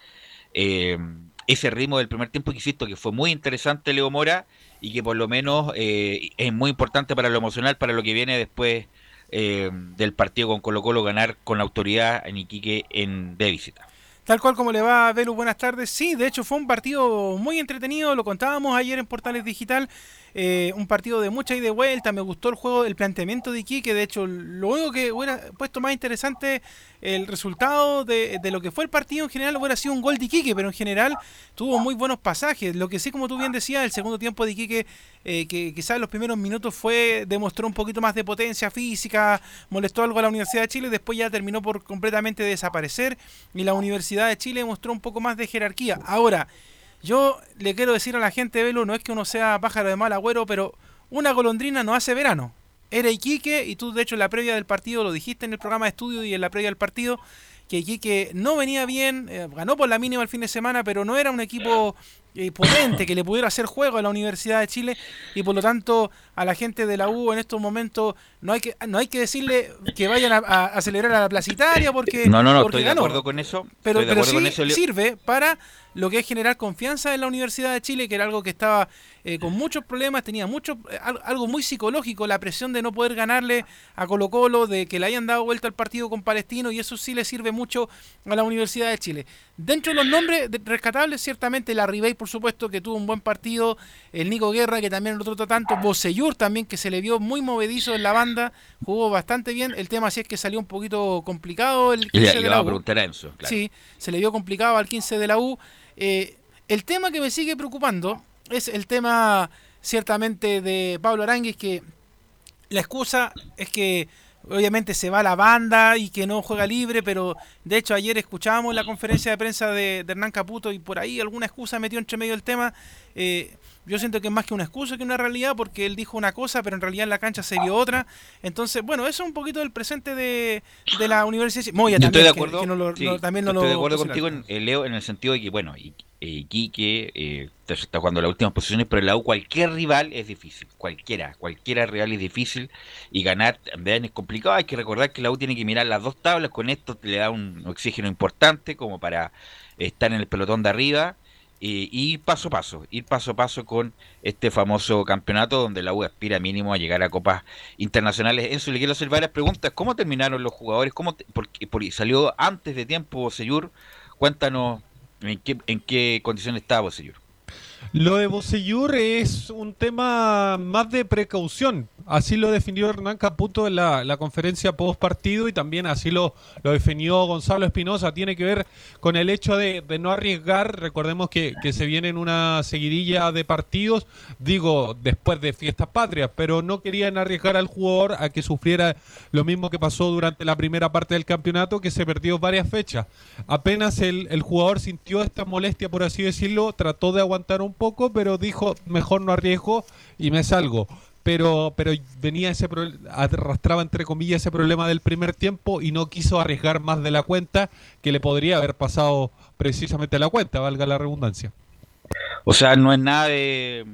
ese ritmo del primer tiempo que insisto que fue muy interesante Leo Mora y que por lo menos eh, es muy importante para lo emocional, para lo que viene después eh, del partido con Colo Colo ganar con autoridad en Iquique en, de visita. Tal cual como le va, Velu, buenas tardes. Sí, de hecho fue un partido muy entretenido, lo contábamos ayer en Portales Digital. Eh, un partido de mucha y de vuelta. Me gustó el juego, el planteamiento de Iquique. De hecho, lo único que hubiera puesto más interesante el resultado de, lo que fue el partido en general hubiera sido un gol de Iquique, pero en general tuvo muy buenos pasajes. Lo que sí, como tú bien decías, el segundo tiempo de Iquique, eh, que quizás en los primeros minutos fue demostró un poquito más de potencia física, molestó algo a la Universidad de Chile, después ya terminó por completamente desaparecer y la Universidad de Chile mostró un poco más de jerarquía. Ahora, yo le quiero decir a la gente, Velo, no es que uno sea pájaro de mal agüero, pero una golondrina no hace verano. Era Iquique, y tú de hecho en la previa del partido lo dijiste en el programa de estudio y en la previa del partido, que Iquique no venía bien, eh, ganó por la mínima el fin de semana, pero no era un equipo eh, potente que le pudiera hacer juego a la Universidad de Chile y por lo tanto a la gente de la U en estos momentos no hay que no hay que decirle que vayan a, celebrar a la placitaria porque no no no estoy de acuerdo con eso pero, sí sirve para lo que es generar confianza en la Universidad de Chile, que era algo que estaba eh, con muchos problemas, tenía mucho, eh, algo muy psicológico, la presión de no poder ganarle a Colo Colo, de que le hayan dado vuelta al partido con Palestino, y eso sí le sirve mucho a la Universidad de Chile. Dentro de los nombres rescatables, ciertamente la Ribey, por supuesto, que tuvo un buen partido, el Nico Guerra, que también lo trató tanto, Boseyur también, que se le vio muy movedizo en la banda, jugó bastante bien, el tema sí es que salió un poquito complicado el 15 de la U. Sí, se le vio complicado al 15 de la U, eh, el tema que me sigue preocupando es el tema ciertamente de Pablo Aranguis, que la excusa es que obviamente se va la banda y que no juega libre, pero de hecho ayer escuchábamos la conferencia de prensa de, Hernán Caputo y por ahí alguna excusa metió entre medio el tema. Eh, yo siento que es más que una excusa que una realidad porque él dijo una cosa, pero en realidad en la cancha se vio otra. Entonces, bueno, eso es un poquito del presente de, la universidad. Moya también, estoy de acuerdo, también no estoy de acuerdo contigo, en, Leo, en el sentido de que, bueno, y, Quique eh, está jugando las últimas posiciones, pero en la U cualquier rival es difícil, cualquiera, cualquiera rival es difícil y ganar también es complicado. Hay que recordar que la U tiene que mirar las dos tablas, con esto le da un oxígeno importante como para estar en el pelotón de arriba y ir paso a paso, ir paso a paso con este famoso campeonato donde la U aspira mínimo a llegar a copas internacionales. Enzo, le quiero hacer varias preguntas. ¿Cómo terminaron los jugadores? ¿Cómo porque, salió antes de tiempo Seyur? Cuéntanos en qué, en qué condiciones estaba Seyur. Lo de Bocellur es un tema más de precaución. Así lo definió Hernán Caputo en la, conferencia post partido y también así lo, lo definió Gonzalo Espinosa. Tiene que ver con el hecho de, no arriesgar. Recordemos que, se viene en una seguidilla de partidos, digo, después de fiestas patrias, pero no querían arriesgar al jugador a que sufriera lo mismo que pasó durante la primera parte del campeonato, que se perdió varias fechas. Apenas el, el jugador sintió esta molestia, por así decirlo, trató de aguantar un poco, pero dijo, mejor no arriesgo y me salgo. Pero, pero venía ese arrastraba entre comillas ese problema del primer tiempo y no quiso arriesgar más de la cuenta que le podría haber pasado precisamente a la cuenta, valga la redundancia. O sea, no es nada de,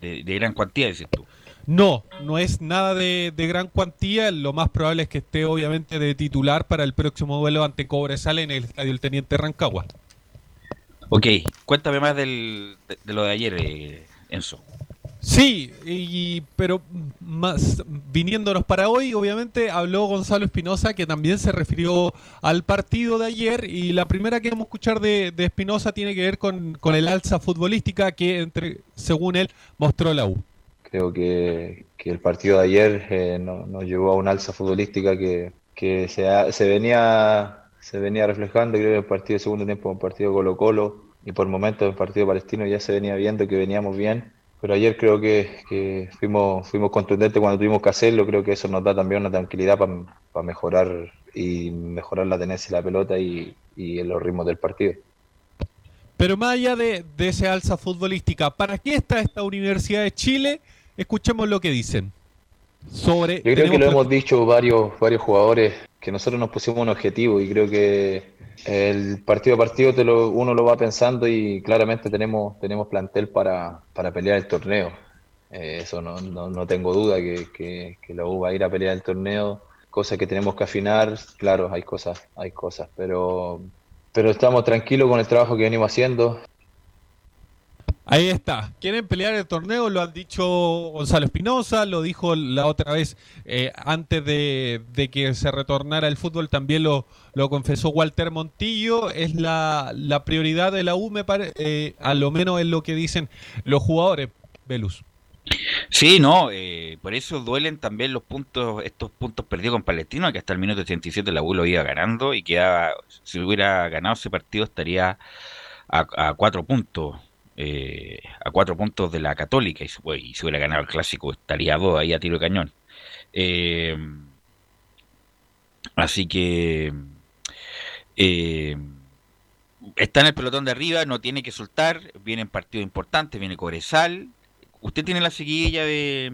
de, gran cuantía, dices tú. No, no es nada de, de, gran cuantía. Lo más probable es que esté obviamente de titular para el próximo duelo ante Cobresal en el Estadio El Teniente Rancagua. Ok, cuéntame más del, de, lo de ayer, eh, Enzo. Sí, y, pero más viniéndonos para hoy, obviamente habló Gonzalo Espinosa, que también se refirió al partido de ayer, y la primera que vamos a escuchar de Espinosa tiene que ver con, el alza futbolística que, entre, según él, mostró la U. Creo que, el partido de ayer eh, nos llevó a una alza futbolística que, que se, se venía se venía reflejando, creo, en el partido de segundo tiempo, el partido Colo Colo y por momentos en el partido palestino ya se venía viendo que veníamos bien. Pero ayer creo que, que fuimos, fuimos contundentes cuando tuvimos que hacerlo. Creo que eso nos da también una tranquilidad para mejorar y mejorar la tenencia de la pelota y, y los ritmos del partido. Pero más allá de, de ese alza futbolística, ¿para qué está esta Universidad de Chile? Escuchemos lo que dicen. Sobre, Yo creo que lo hemos dicho varios, varios jugadores, que nosotros nos pusimos un objetivo y creo que el partido a partido te lo, uno lo va pensando y claramente tenemos, tenemos plantel para, para pelear el torneo. Eh, eso no, no, no, tengo duda que, que, la U va a ir a pelear el torneo, cosas que tenemos que afinar, claro, hay cosas, hay cosas, pero pero estamos tranquilos con el trabajo que venimos haciendo. Ahí está. Quieren pelear el torneo, lo han dicho Gonzalo Espinosa, lo dijo la otra vez eh, antes de, de, que se retornara el fútbol, también lo, lo confesó Walter Montillo. Es la, la prioridad de la U, me parece, eh, a lo menos es lo que dicen los jugadores, Velus. Sí, no, eh, por eso duelen también los puntos, estos puntos perdidos con Palestino, que hasta el minuto 87 la U lo iba ganando y quedaba, si hubiera ganado ese partido estaría a, a cuatro puntos, eh, a cuatro puntos de la Católica y, si hubiera ganado el clásico estaría dos ahí a tiro de cañón. Eh, así que eh, está en el pelotón de arriba, no tiene que soltar, vienen partidos importantes, viene Cobresal, Usted tiene la seguilla de,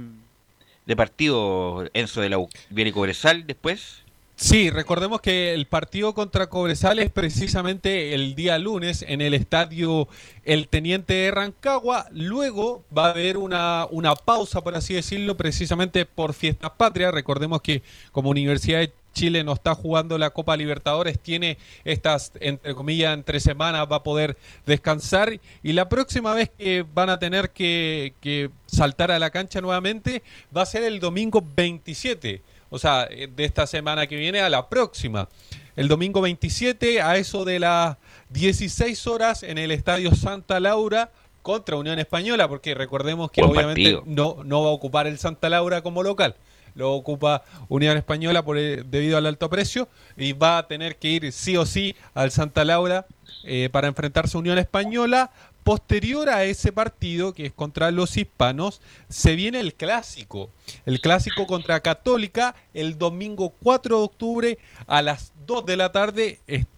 de partido, Enzo de la U. ¿Viene Cobresal después? Sí, recordemos que el partido contra Cobresal es precisamente el día lunes en el estadio El Teniente de Rancagua. Luego va a haber una, una pausa, por así decirlo, precisamente por Fiestas Patrias. Recordemos que como Universidad de Chile no está jugando la Copa Libertadores, tiene estas, entre comillas, entre semanas, va a poder descansar y la próxima vez que van a tener que, que saltar a la cancha nuevamente va a ser el domingo 27, o sea, de esta semana que viene a la próxima. El domingo 27 a eso de las 16 horas en el Estadio Santa Laura contra Unión Española, porque recordemos que Buen obviamente no, no va a ocupar el Santa Laura como local lo ocupa Unión Española por el, debido al alto precio y va a tener que ir sí o sí al Santa Laura eh, para enfrentarse a Unión Española. Posterior a ese partido, que es contra los hispanos, se viene el clásico. El clásico contra Católica el domingo 4 de octubre a las 2 de la tarde en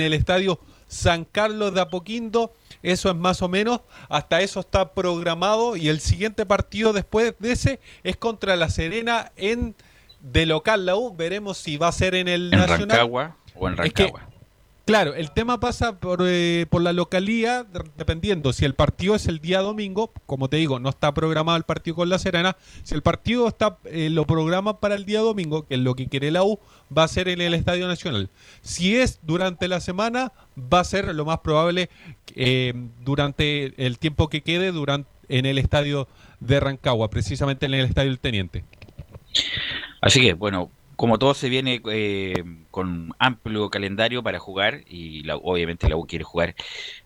el estadio San Carlos de Apoquindo. Eso es más o menos, hasta eso está programado y el siguiente partido después de ese es contra La Serena en de local la U. Veremos si va a ser en el ¿En Nacional. Rancagua o en Rancagua? Es que, claro, el tema pasa por, eh, por la localía, dependiendo si el partido es el día domingo, como te digo, no está programado el partido con La Serena. Si el partido está eh, lo programa para el día domingo, que es lo que quiere la U, va a ser en el Estadio Nacional. Si es durante la semana, va a ser lo más probable eh, durante el tiempo que quede durante, en el estadio de Rancagua, precisamente en el estadio del Teniente. Así que, bueno, como todo se viene eh, con amplio calendario para jugar, y la, obviamente la U quiere jugar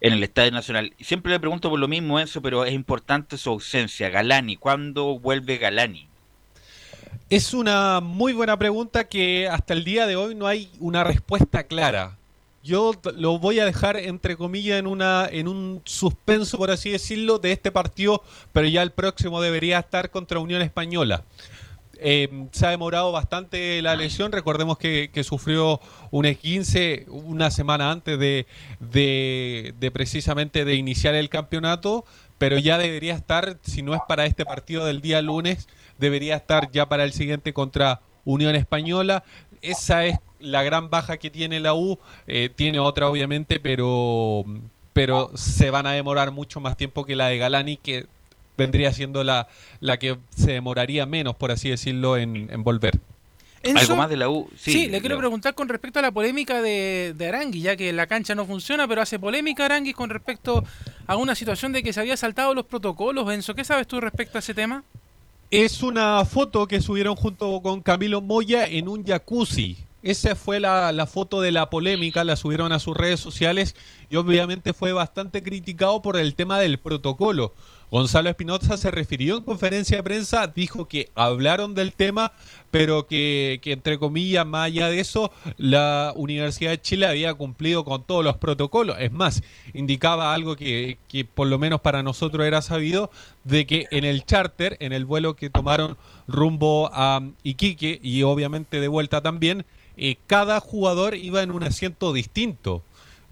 en el Estadio Nacional. Siempre le pregunto por lo mismo, Enzo, pero es importante su ausencia. Galani, ¿cuándo vuelve Galani? Es una muy buena pregunta que hasta el día de hoy no hay una respuesta clara. Yo lo voy a dejar entre comillas en una en un suspenso por así decirlo de este partido, pero ya el próximo debería estar contra Unión Española. Eh, se ha demorado bastante la lesión. Recordemos que, que sufrió un esguince una semana antes de, de, de, precisamente de iniciar el campeonato, pero ya debería estar, si no es para este partido del día lunes, debería estar ya para el siguiente contra Unión Española. Esa es la gran baja que tiene la U. Eh, tiene otra, obviamente, pero, pero se van a demorar mucho más tiempo que la de Galani, que vendría siendo la, la que se demoraría menos, por así decirlo, en, en volver. Enzo, ¿Algo más de la U? Sí, sí le quiero preguntar con respecto a la polémica de, de, Arangui, ya que la cancha no funciona, pero hace polémica Arangui con respecto a una situación de que se había saltado los protocolos. Enzo, ¿qué sabes tú respecto a ese tema? Es una foto que subieron junto con Camilo Moya en un jacuzzi. Esa fue la, la, foto de la polémica, la subieron a sus redes sociales y obviamente fue bastante criticado por el tema del protocolo. Gonzalo Espinoza se refirió en conferencia de prensa, dijo que hablaron del tema, pero que, entre comillas, más allá de eso, la Universidad de Chile había cumplido con todos los protocolos. Es más, indicaba algo que, que por lo menos para nosotros era sabido, de que en el charter, en el vuelo que tomaron rumbo a Iquique y obviamente de vuelta también, eh, cada jugador iba en un asiento distinto.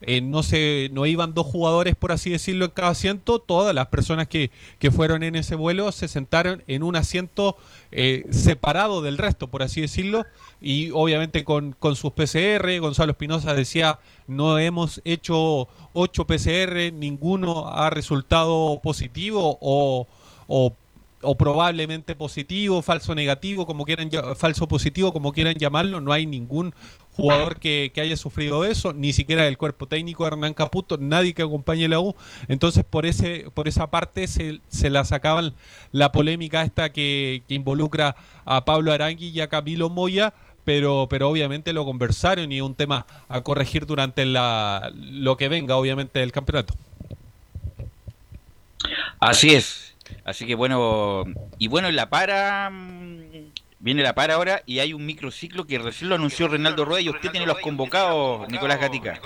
Eh, no se no iban dos jugadores por así decirlo en cada asiento. Todas las personas que, que fueron en ese vuelo se sentaron en un asiento eh, separado del resto por así decirlo. Y obviamente con, con sus PCR Gonzalo Espinosa decía no hemos hecho ocho PCR ninguno ha resultado positivo o, o o probablemente positivo, falso negativo, como quieran falso positivo, como quieran llamarlo, no hay ningún jugador que, haya sufrido eso, ni siquiera el cuerpo técnico de Hernán Caputo, nadie que acompañe la U. Entonces, por ese por esa parte se, se la sacaban la polémica esta que, que involucra a Pablo Arangui y a Camilo Moya, pero, pero obviamente lo conversaron y un tema a corregir durante la, lo que venga, obviamente, del campeonato. Así es, Así que bueno, y bueno, la para, mm, viene la para ahora y hay un microciclo que recién lo anunció Reinaldo Rueda y usted tiene los convocados, Nicolás Gatica.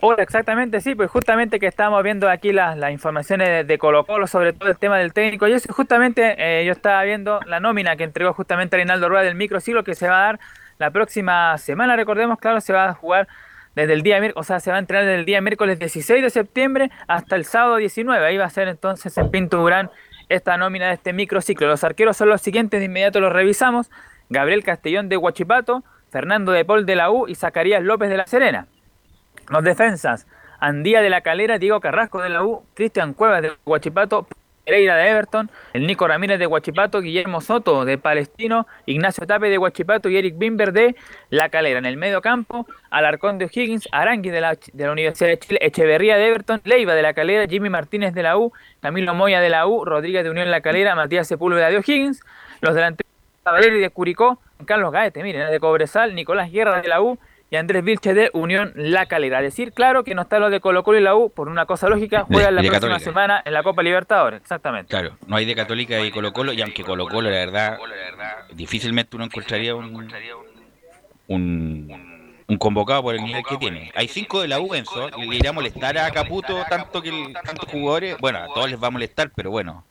Hola, exactamente, sí, pues justamente que estamos viendo aquí las, informaciones de, Colo Colo sobre todo el tema del técnico. Yo justamente eh, yo estaba viendo la nómina que entregó justamente Reinaldo Rueda del microciclo que se va a dar la próxima semana, recordemos, claro, se va a jugar desde el día o sea, se va a entrenar desde el día miércoles 16 de septiembre hasta el sábado 19. Ahí va a ser entonces en Pinto Durán esta nómina de este microciclo. Los arqueros son los siguientes, de inmediato los revisamos. Gabriel Castellón de Huachipato, Fernando de Paul de la U y Zacarías López de la Serena. Los defensas, Andía de la Calera, Diego Carrasco de la U, Cristian Cuevas de Huachipato, Pereira de Everton, el Nico Ramírez de Huachipato, Guillermo Soto de Palestino, Ignacio Tape de Huachipato y Eric Bimber de La Calera. En el medio campo, Alarcón de O'Higgins, Arangui de la, Universidad de Chile, Echeverría de Everton, Leiva de La Calera, Jimmy Martínez de la U, Camilo Moya de la U, Rodríguez de Unión La Calera, Matías Sepúlveda de O'Higgins, los delanteros Valeri de Curicó, Carlos Gaete, miren, de Cobresal, Nicolás Guerra de la U, y Andrés Vilche de Unión La Calera. Decir, claro, que no está lo de Colo Colo y la U, por una cosa lógica, juegan la próxima semana en la Copa Libertadores, exactamente. Claro, no hay de Católica y Colo Colo, y aunque Colo Colo, la verdad, difícilmente uno encontraría un, un, convocado por el nivel que tiene. Hay cinco de la U, Enzo, le irá a molestar a Caputo tanto que el, tantos jugadores, bueno, a todos les va a molestar, pero bueno,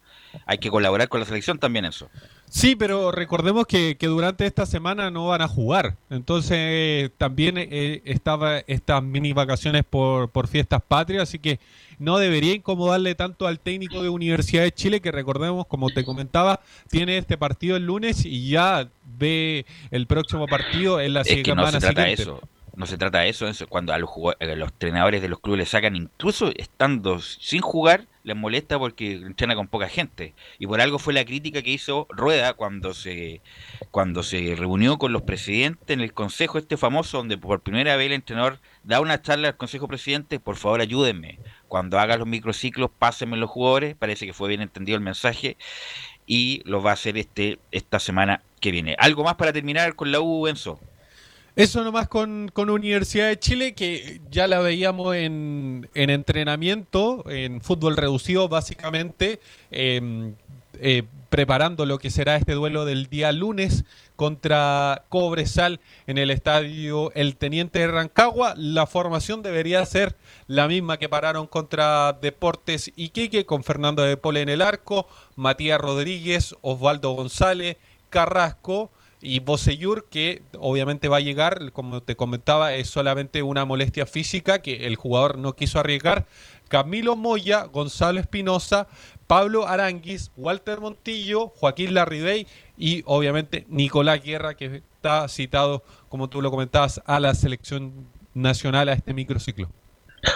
hay que colaborar con la selección también, Enzo. Sí, pero recordemos que, durante esta semana no van a jugar. Entonces también eh, estaba estas mini vacaciones por, por fiestas patrias, así que no debería incomodarle tanto al técnico de Universidad de Chile, que recordemos, como te comentaba, tiene este partido el lunes y ya ve el próximo partido en la es que no se trata De eso. No se trata de eso, cuando a los, a los entrenadores de los clubes le sacan, incluso estando sin jugar, les molesta porque entrena con poca gente. Y por algo fue la crítica que hizo Rueda cuando se, cuando se reunió con los presidentes en el consejo este famoso, donde por primera vez el entrenador da una charla al consejo presidente, por favor ayúdenme. Cuando haga los microciclos, pásenme los jugadores, parece que fue bien entendido el mensaje, y lo va a hacer este, esta semana que viene. ¿Algo más para terminar con la U, Enzo? Eso nomás con, con Universidad de Chile, que ya la veíamos en, en entrenamiento, en fútbol reducido básicamente, em, eh, preparando lo que será este duelo del día lunes contra Cobresal en el estadio El Teniente de Rancagua. La formación debería ser la misma que pararon contra Deportes Iquique, con Fernando de Pole en el arco, Matías Rodríguez, Osvaldo González, Carrasco y Boseyur, que obviamente va a llegar, como te comentaba, es solamente una molestia física que el jugador no quiso arriesgar. Camilo Moya, Gonzalo Espinosa, Pablo Aranguis, Walter Montillo, Joaquín Larribey y obviamente Nicolás Guerra, que está citado, como tú lo comentabas, a la selección nacional a este microciclo.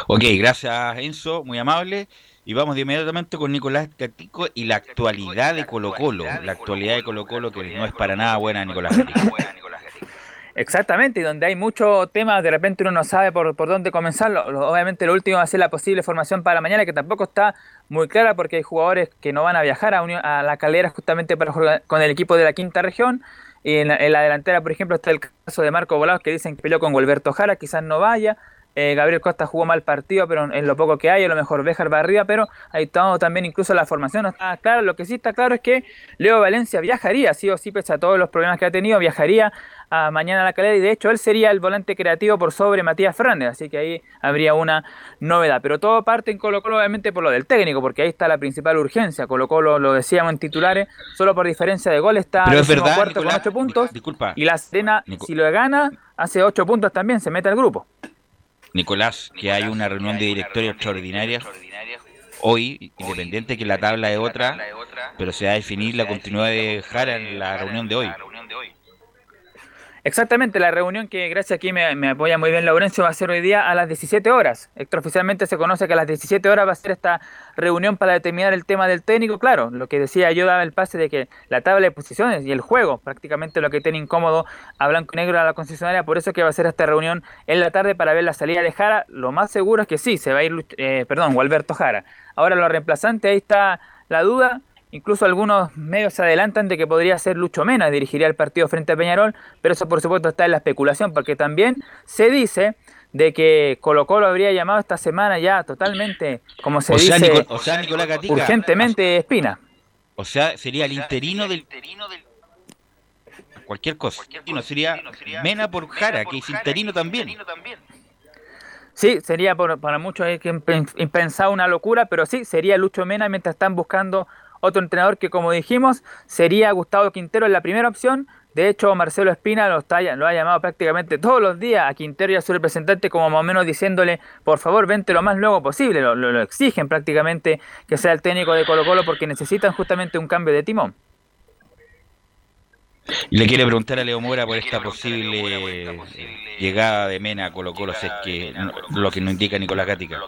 Ok, gracias Enzo, muy amable. Y vamos inmediatamente con Nicolás Catico y la actualidad de Colo Colo. La actualidad de Colo Colo que no es para nada buena, Nicolás Catico. Exactamente, y donde hay muchos temas, de repente uno no sabe por, por dónde comenzar. Obviamente lo último va a ser la posible formación para mañana, que tampoco está muy clara porque hay jugadores que no van a viajar a, a la calera justamente para jugar con el equipo de la quinta región. Y en la, en la delantera, por ejemplo, está el caso de Marco Volados, que dicen que peleó con Gualberto Jara, quizás no vaya. Eh, Gabriel Costa jugó mal partido, pero en lo poco que hay, a lo mejor Béjar va arriba, pero ahí estamos también incluso la formación no está claro. Lo que sí está claro es que Leo Valencia viajaría, sí o sí, pese a todos los problemas que ha tenido, viajaría a mañana a la calera y de hecho él sería el volante creativo por sobre Matías Fernández, así que ahí habría una novedad. Pero todo parte en Colo Colo obviamente por lo del técnico, porque ahí está la principal urgencia. Colo Colo, lo decíamos en titulares, solo por diferencia de gol está Pero es verdad, cuarto Nicolás, con 8 puntos disculpa. y la Serena, Nico- si lo gana, hace 8 puntos también, se mete al grupo. Nicolás, que hay una reunión de directorio extraordinaria hoy, independiente que la tabla es otra, pero se va a definir la continuidad de Jara en la reunión de hoy. Exactamente, la reunión que gracias aquí me, me apoya muy bien Laurencio va a ser hoy día a las 17 horas. Extraoficialmente se conoce que a las 17 horas va a ser esta reunión para determinar el tema del técnico. Claro, lo que decía yo daba el pase de que la tabla de posiciones y el juego, prácticamente lo que tiene incómodo a blanco y negro a la concesionaria, por eso que va a ser esta reunión en la tarde para ver la salida de Jara. Lo más seguro es que sí, se va a ir, eh, perdón, Gualberto Jara. Ahora los reemplazantes, ahí está la duda. Incluso algunos medios se adelantan de que podría ser Lucho Mena, dirigiría el partido frente a Peñarol, pero eso por supuesto está en la especulación, porque también se dice de que Colo Colo habría llamado esta semana ya totalmente, como se O sea, dice, Nico- o sea, Nicolás Gatica, urgentemente Espina. O sea, sería el interino del... Cualquier cosa. Y no sería Mena por Jara, que es interino también. Sí, sería por- para muchos es que impen- impensado una locura, pero sí, sería Lucho Mena mientras están buscando otro entrenador que, como dijimos, sería Gustavo Quintero en la primera opción. De hecho, Marcelo Espina lo, está, lo ha llamado prácticamente todos los días a Quintero y a su representante, como más o menos diciéndole, por favor, vente lo más luego posible. Lo, lo- lo exigen prácticamente que sea el técnico de Colo Colo porque necesitan justamente un cambio de timón. Y le quiere preguntar a Leo Mora por esta posible llegada de Mena a Colo Colo, si es que no- lo que nos indica Nicolás Gatica.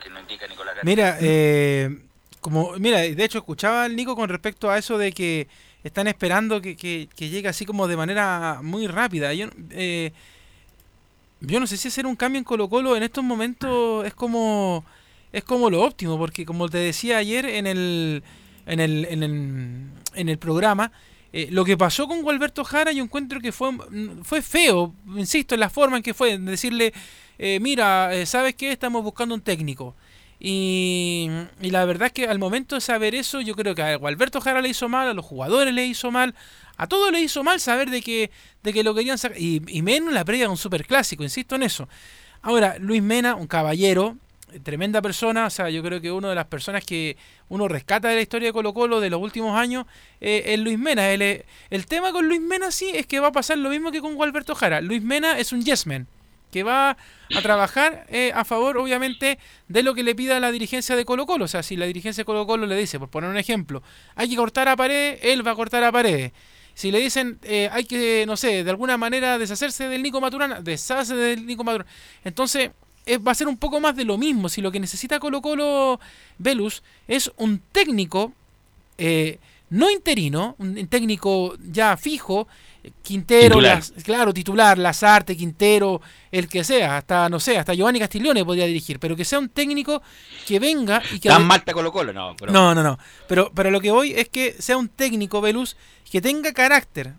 Mira, eh, como, mira, de hecho escuchaba al Nico con respecto a eso de que están esperando que, que- llegue así como de manera muy rápida. Yo, eh, yo no sé si hacer un cambio en Colo Colo en estos momentos es como es como lo óptimo, porque como te decía ayer en el en el, en el, en el programa, eh, lo que pasó con Gualberto Jara yo encuentro que fue, fue feo, insisto, en la forma en que fue, en decirle, eh, mira, eh, ¿sabes qué? Estamos buscando un técnico. Y, la verdad es que al momento de saber eso, yo creo que a Gualberto Jara le hizo mal, a los jugadores le hizo mal, a todos le hizo mal saber de que, de que lo querían sacar. Y, y menos en la previa de un superclásico, insisto en eso. Ahora, Luis Mena, un caballero, eh, tremenda persona, o sea, yo creo que una de las personas que uno rescata de la historia de Colo Colo de los últimos años eh, es Luis Mena. Él es- el tema con Luis Mena sí es que va a pasar lo mismo que con Gualberto Jara. Luis Mena es un yes man, que va a trabajar eh, a favor, obviamente, de lo que le pida la dirigencia de Colo Colo. O sea, si la dirigencia de Colo Colo le dice, por poner un ejemplo, hay que cortar a paredes, él va a cortar a paredes. Si le dicen, eh, hay que, no sé, de alguna manera deshacerse del Nico Maturana, deshace del Nico Maturana. Entonces, eh, va a ser un poco más de lo mismo. Si lo que necesita Colo Colo Velus es un técnico eh, no interino, un técnico ya fijo, Quintero, Titular. Las- claro, titular, Lazarte, Quintero, el que sea, hasta, no sé, hasta Giovanni Castiglione podría dirigir, pero que sea un técnico que venga y que... ¿Tan mal está Colo Colo? No, pero- No, no, no. Pero, pero lo que voy es que sea un técnico, Velus, que tenga carácter.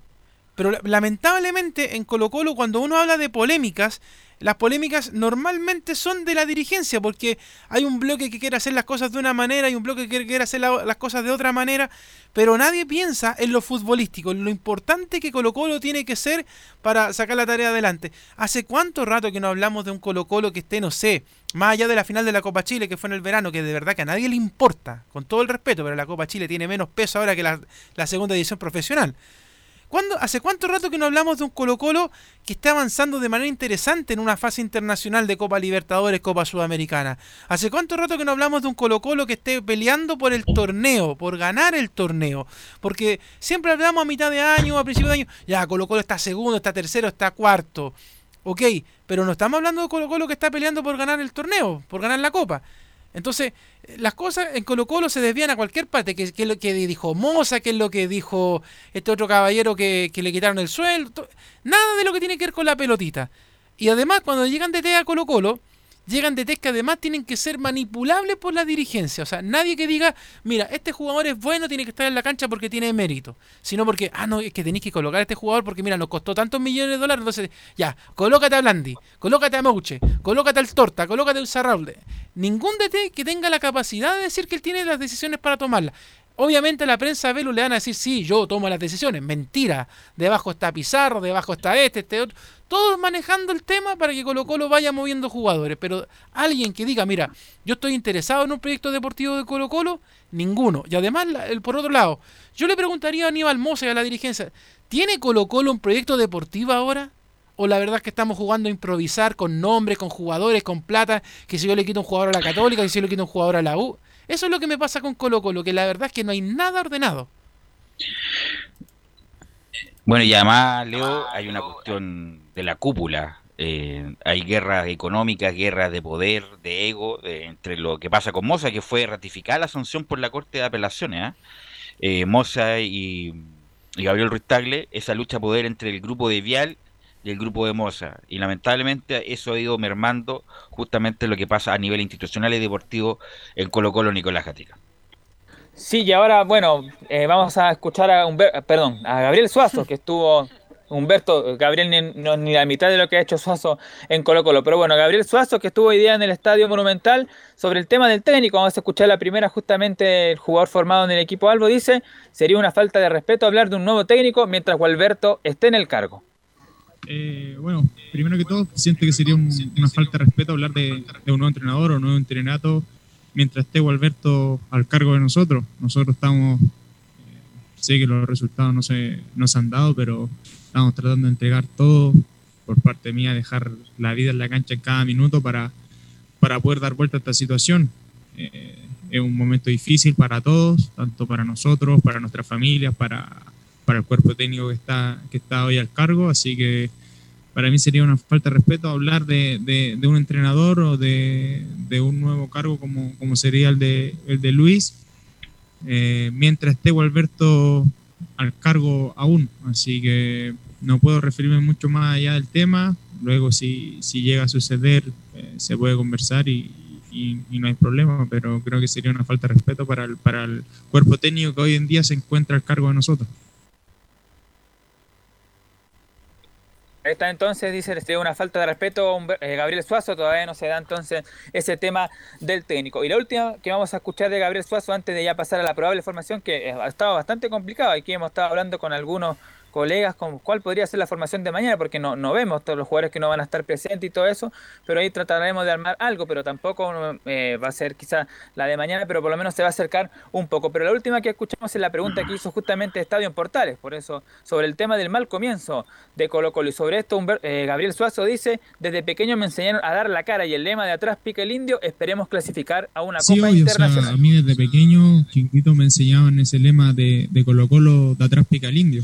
Pero la- lamentablemente en Colo Colo, cuando uno habla de polémicas, las polémicas normalmente son de la dirigencia, porque hay un bloque que quiere hacer las cosas de una manera y un bloque que quiere- hacer la- las cosas de otra manera, pero nadie piensa en lo futbolístico, en lo importante que Colo Colo tiene que ser para sacar la tarea adelante. ¿Hace cuánto rato que no hablamos de un Colo Colo que esté, no sé, más allá de la final de la Copa Chile, que fue en el verano, que de verdad que a nadie le importa, con todo el respeto, pero la Copa Chile tiene menos peso ahora que la, la segunda edición profesional. ¿Cuándo, ¿Hace cuánto rato que no hablamos de un Colo Colo que está avanzando de manera interesante en una fase internacional de Copa Libertadores, Copa Sudamericana? ¿Hace cuánto rato que no hablamos de un Colo Colo que esté peleando por el torneo, por ganar el torneo? Porque siempre hablamos a mitad de año, a principio de año, ya Colo Colo está segundo, está tercero, está cuarto. Ok, pero no estamos hablando de Colo Colo que está peleando por ganar el torneo, por ganar la Copa. Entonces, las cosas en Colo Colo se desvían a cualquier parte, que, es lo que dijo Moza, que es lo que dijo este otro caballero que, que le quitaron el sueldo, nada de lo que tiene que ver con la pelotita. Y además, cuando llegan de a Colo Colo, llegan de que además tienen que ser manipulables por la dirigencia. O sea, nadie que diga, mira, este jugador es bueno, tiene que estar en la cancha porque tiene mérito. Sino porque, ah, no, es que tenéis que colocar a este jugador porque, mira, nos costó tantos millones de dólares. Entonces, ya, colócate a Blandi, colócate a Mouche, colócate al Torta, colócate a Sarraulde. Ningún DT que tenga la capacidad de decir que él tiene las decisiones para tomarlas. Obviamente la prensa Velu le van a decir, sí, yo tomo las decisiones. Mentira. Debajo está Pizarro, debajo está este, este otro. Todos manejando el tema para que Colo Colo vaya moviendo jugadores. Pero alguien que diga, mira, yo estoy interesado en un proyecto deportivo de Colo Colo, ninguno. Y además, el, por otro lado, yo le preguntaría a Aníbal Mosa a la dirigencia, ¿tiene Colo Colo un proyecto deportivo ahora? ¿O la verdad es que estamos jugando a improvisar con nombres, con jugadores, con plata? Que si yo le quito un jugador a la Católica, que si yo le quito un jugador a la U. Eso es lo que me pasa con Colo Colo, que la verdad es que no hay nada ordenado. Bueno, y además, Leo, hay una cuestión de la cúpula. Eh, hay guerras económicas, guerras de poder, de ego, entre lo que pasa con Moza, que fue ratificada la sanción por la Corte de Apelaciones. ¿ah? ¿eh? Moza y, y, Gabriel Ruiz Tagle, esa lucha de poder entre el grupo de Vial y el grupo de Moza. Y lamentablemente eso ha ido mermando justamente lo que pasa a nivel institucional y deportivo en Colo Colo Nicolás Gatica. Sí, y ahora, bueno, eh, vamos a escuchar a, perdón, a Gabriel Suazo, que estuvo Humberto, Gabriel ni, la mitad de lo que ha hecho Suazo en Colo Colo. Pero bueno, Gabriel Suazo que estuvo hoy día en el Estadio Monumental sobre el tema del técnico. Vamos a escuchar la primera justamente el jugador formado en el equipo Albo dice, sería una falta de respeto hablar de un nuevo técnico mientras Gualberto esté en el cargo. Eh, bueno, primero que todo, siento que sería una falta de respeto hablar de, un nuevo entrenador o un nuevo entrenato mientras esté Gualberto al cargo de nosotros. Nosotros estamos, eh, sé que los resultados no se, no se han dado, pero estamos tratando de entregar todo por parte mía, dejar la vida en la cancha en cada minuto para, para poder dar vuelta a esta situación. Eh, es un momento difícil para todos, tanto para nosotros, para nuestras familias, para, para el cuerpo técnico que está, que está hoy al cargo, así que para mí sería una falta de respeto hablar de, de, un entrenador o de, de, un nuevo cargo como, como sería el de, el de Luis, eh, mientras esté Alberto al cargo aún, así que no puedo referirme mucho más allá del tema, luego si, si llega a suceder eh, se puede conversar y, y, no hay problema, pero creo que sería una falta de respeto para el, para el cuerpo técnico que hoy en día se encuentra al cargo de nosotros. Está entonces, dice, le una falta de respeto eh, Gabriel Suazo, todavía no se da entonces ese tema del técnico. Y la última que vamos a escuchar de Gabriel Suazo antes de ya pasar a la probable formación, que ha estado bastante complicado, aquí hemos estado hablando con algunos colegas con cuál podría ser la formación de mañana, porque no, no vemos todos los jugadores que no van a estar presentes y todo eso, pero ahí trataremos de armar algo, pero tampoco eh, va a ser quizá la de mañana, pero por lo menos se va a acercar un poco. Pero la última que escuchamos es la pregunta que hizo justamente Estadio en Portales, por eso, sobre el tema del mal comienzo de Colo Colo. Y sobre esto, eh, Gabriel Suazo dice, desde pequeño me enseñaron a dar la cara y el lema de atrás pica el indio, esperemos clasificar a una Copa Internacional. a mí desde pequeño, chiquito, me enseñaban ese lema de, de Colo Colo, de atrás pica el indio.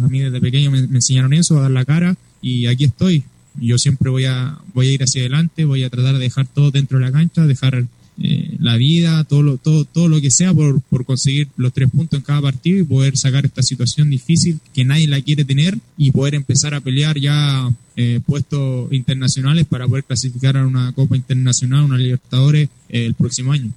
A mí desde pequeño me, enseñaron eso, a dar la cara y aquí estoy. Yo siempre voy a, voy a ir hacia adelante, voy a tratar de dejar todo dentro de la cancha, dejar eh, la vida, todo lo, todo, todo lo que sea por, por, conseguir los tres puntos en cada partido y poder sacar esta situación difícil que nadie la quiere tener y poder empezar a pelear ya eh, puestos internacionales para poder clasificar a una Copa Internacional, una Libertadores eh, el próximo año.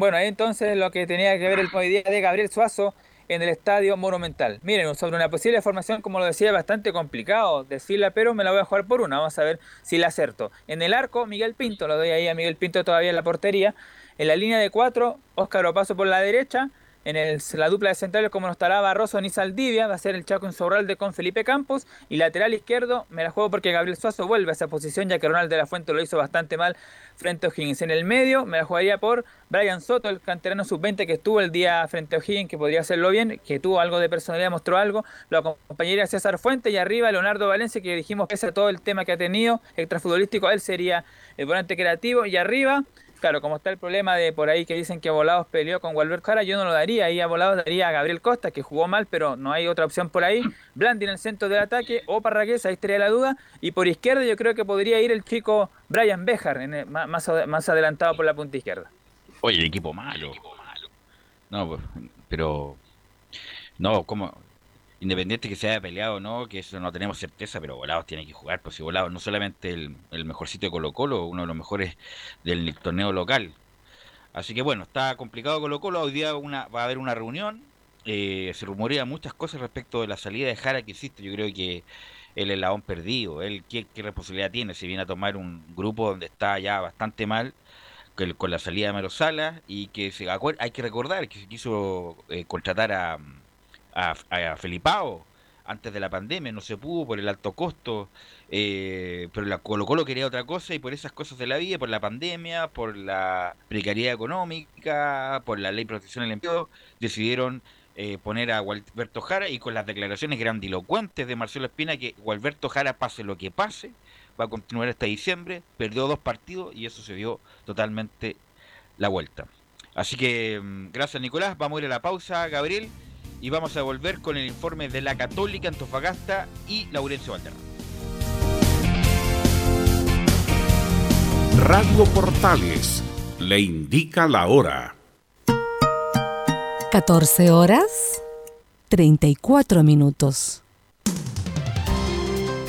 Bueno, entonces lo que tenía que ver el hoy de Gabriel Suazo en el Estadio Monumental. Miren, sobre una posible formación, como lo decía, bastante complicado decirla, pero me la voy a jugar por una. Vamos a ver si la acerto. En el arco, Miguel Pinto, lo doy ahí a Miguel Pinto todavía en la portería. En la línea de cuatro, Óscar Opaso por la derecha. En el, la dupla de centrales, como no estará Barroso ni Saldivia, va a ser el Chaco Insaurralde con Felipe Campos. Y lateral izquierdo, me la juego porque Gabriel Suazo vuelve a esa posición, ya que Ronald de la Fuente lo hizo bastante mal frente a O'Higgins. En el medio, me la jugaría por Brian Soto, el canterano sub-20 que estuvo el día frente a O'Higgins, que podría hacerlo bien, que tuvo algo de personalidad, mostró algo. Lo acompañaría César Fuente y arriba Leonardo Valencia, que dijimos que ese todo el tema que ha tenido extrafutbolístico, él sería el volante creativo. Y arriba Claro, como está el problema de por ahí que dicen que Volados peleó con Walter Cara, yo no lo daría. Ahí a Volados daría a Gabriel Costa, que jugó mal, pero no hay otra opción por ahí. Blandi en el centro del ataque o Parragués, ahí estaría la duda. Y por izquierda yo creo que podría ir el chico Brian Bejar, más, más adelantado por la punta izquierda. Oye, el equipo malo. No, pero... No, como... Independiente que se haya peleado o no, que eso no tenemos certeza, pero Volados tiene que jugar, pues si Volados no solamente el, el mejor sitio de Colo Colo, uno de los mejores del torneo local. Así que bueno, está complicado Colo Colo, hoy día una, va a haber una reunión, eh, se rumorea muchas cosas respecto de la salida de Jara que existe, yo creo que el eslabón perdido, él qué, qué responsabilidad tiene, si viene a tomar un grupo donde está ya bastante mal, con la salida de Melo Salas y que se hay que recordar que se quiso eh, contratar a, a, a Felipao antes de la pandemia, no se pudo por el alto costo, eh, pero la Colo Colo quería otra cosa y por esas cosas de la vida, por la pandemia, por la precariedad económica, por la ley de protección del empleo, decidieron eh, poner a Gualberto Jara y con las declaraciones grandilocuentes de Marcelo Espina que Gualberto Jara pase lo que pase, va a continuar hasta diciembre, perdió dos partidos y eso se dio totalmente la vuelta. Así que mm, gracias Nicolás, vamos a ir a la pausa, Gabriel, y vamos a volver con el informe de la Católica Antofagasta y Laurencio Valderrama. Radio Portales le indica la hora. 14 horas 34 minutos.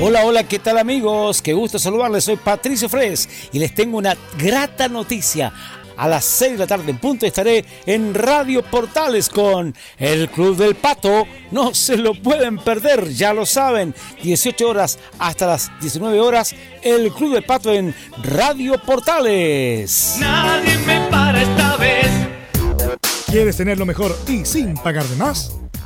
Hola, hola, ¿qué tal amigos? Qué gusto saludarles. Soy Patricio Fres y les tengo una grata noticia. A las 6 de la tarde en punto estaré en Radio Portales con el Club del Pato. No se lo pueden perder, ya lo saben. 18 horas hasta las 19 horas, el Club del Pato en Radio Portales. Nadie me para esta vez. ¿Quieres tener lo mejor y sin pagar de más?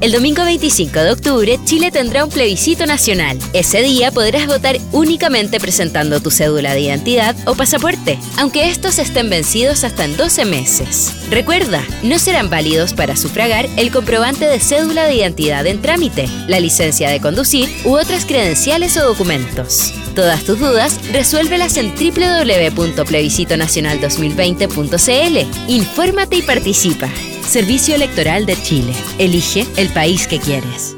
El domingo 25 de octubre, Chile tendrá un plebiscito nacional. Ese día podrás votar únicamente presentando tu cédula de identidad o pasaporte, aunque estos estén vencidos hasta en 12 meses. Recuerda, no serán válidos para sufragar el comprobante de cédula de identidad en trámite, la licencia de conducir u otras credenciales o documentos. Todas tus dudas, resuélvelas en www.plebiscitonacional2020.cl. Infórmate y participa. Servicio Electoral de Chile. Elige el país que quieres.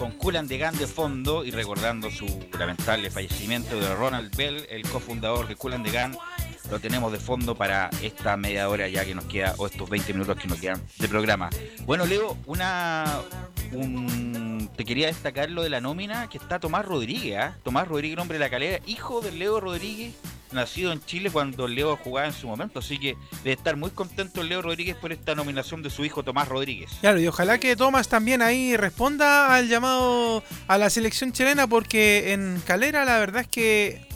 Con Kulan de Gan de fondo y recordando su lamentable fallecimiento de Ronald Bell, el cofundador de Kulan de Gan. Lo tenemos de fondo para esta media hora ya que nos queda, o estos 20 minutos que nos quedan de programa. Bueno, Leo, una un, te quería destacar lo de la nómina que está Tomás Rodríguez, ¿ah? Tomás Rodríguez, hombre de la calera, hijo de Leo Rodríguez, nacido en Chile cuando Leo jugaba en su momento, así que debe estar muy contento Leo Rodríguez por esta nominación de su hijo Tomás Rodríguez. Claro, y ojalá que Tomás también ahí responda al llamado a la selección chilena, porque en Calera la verdad es que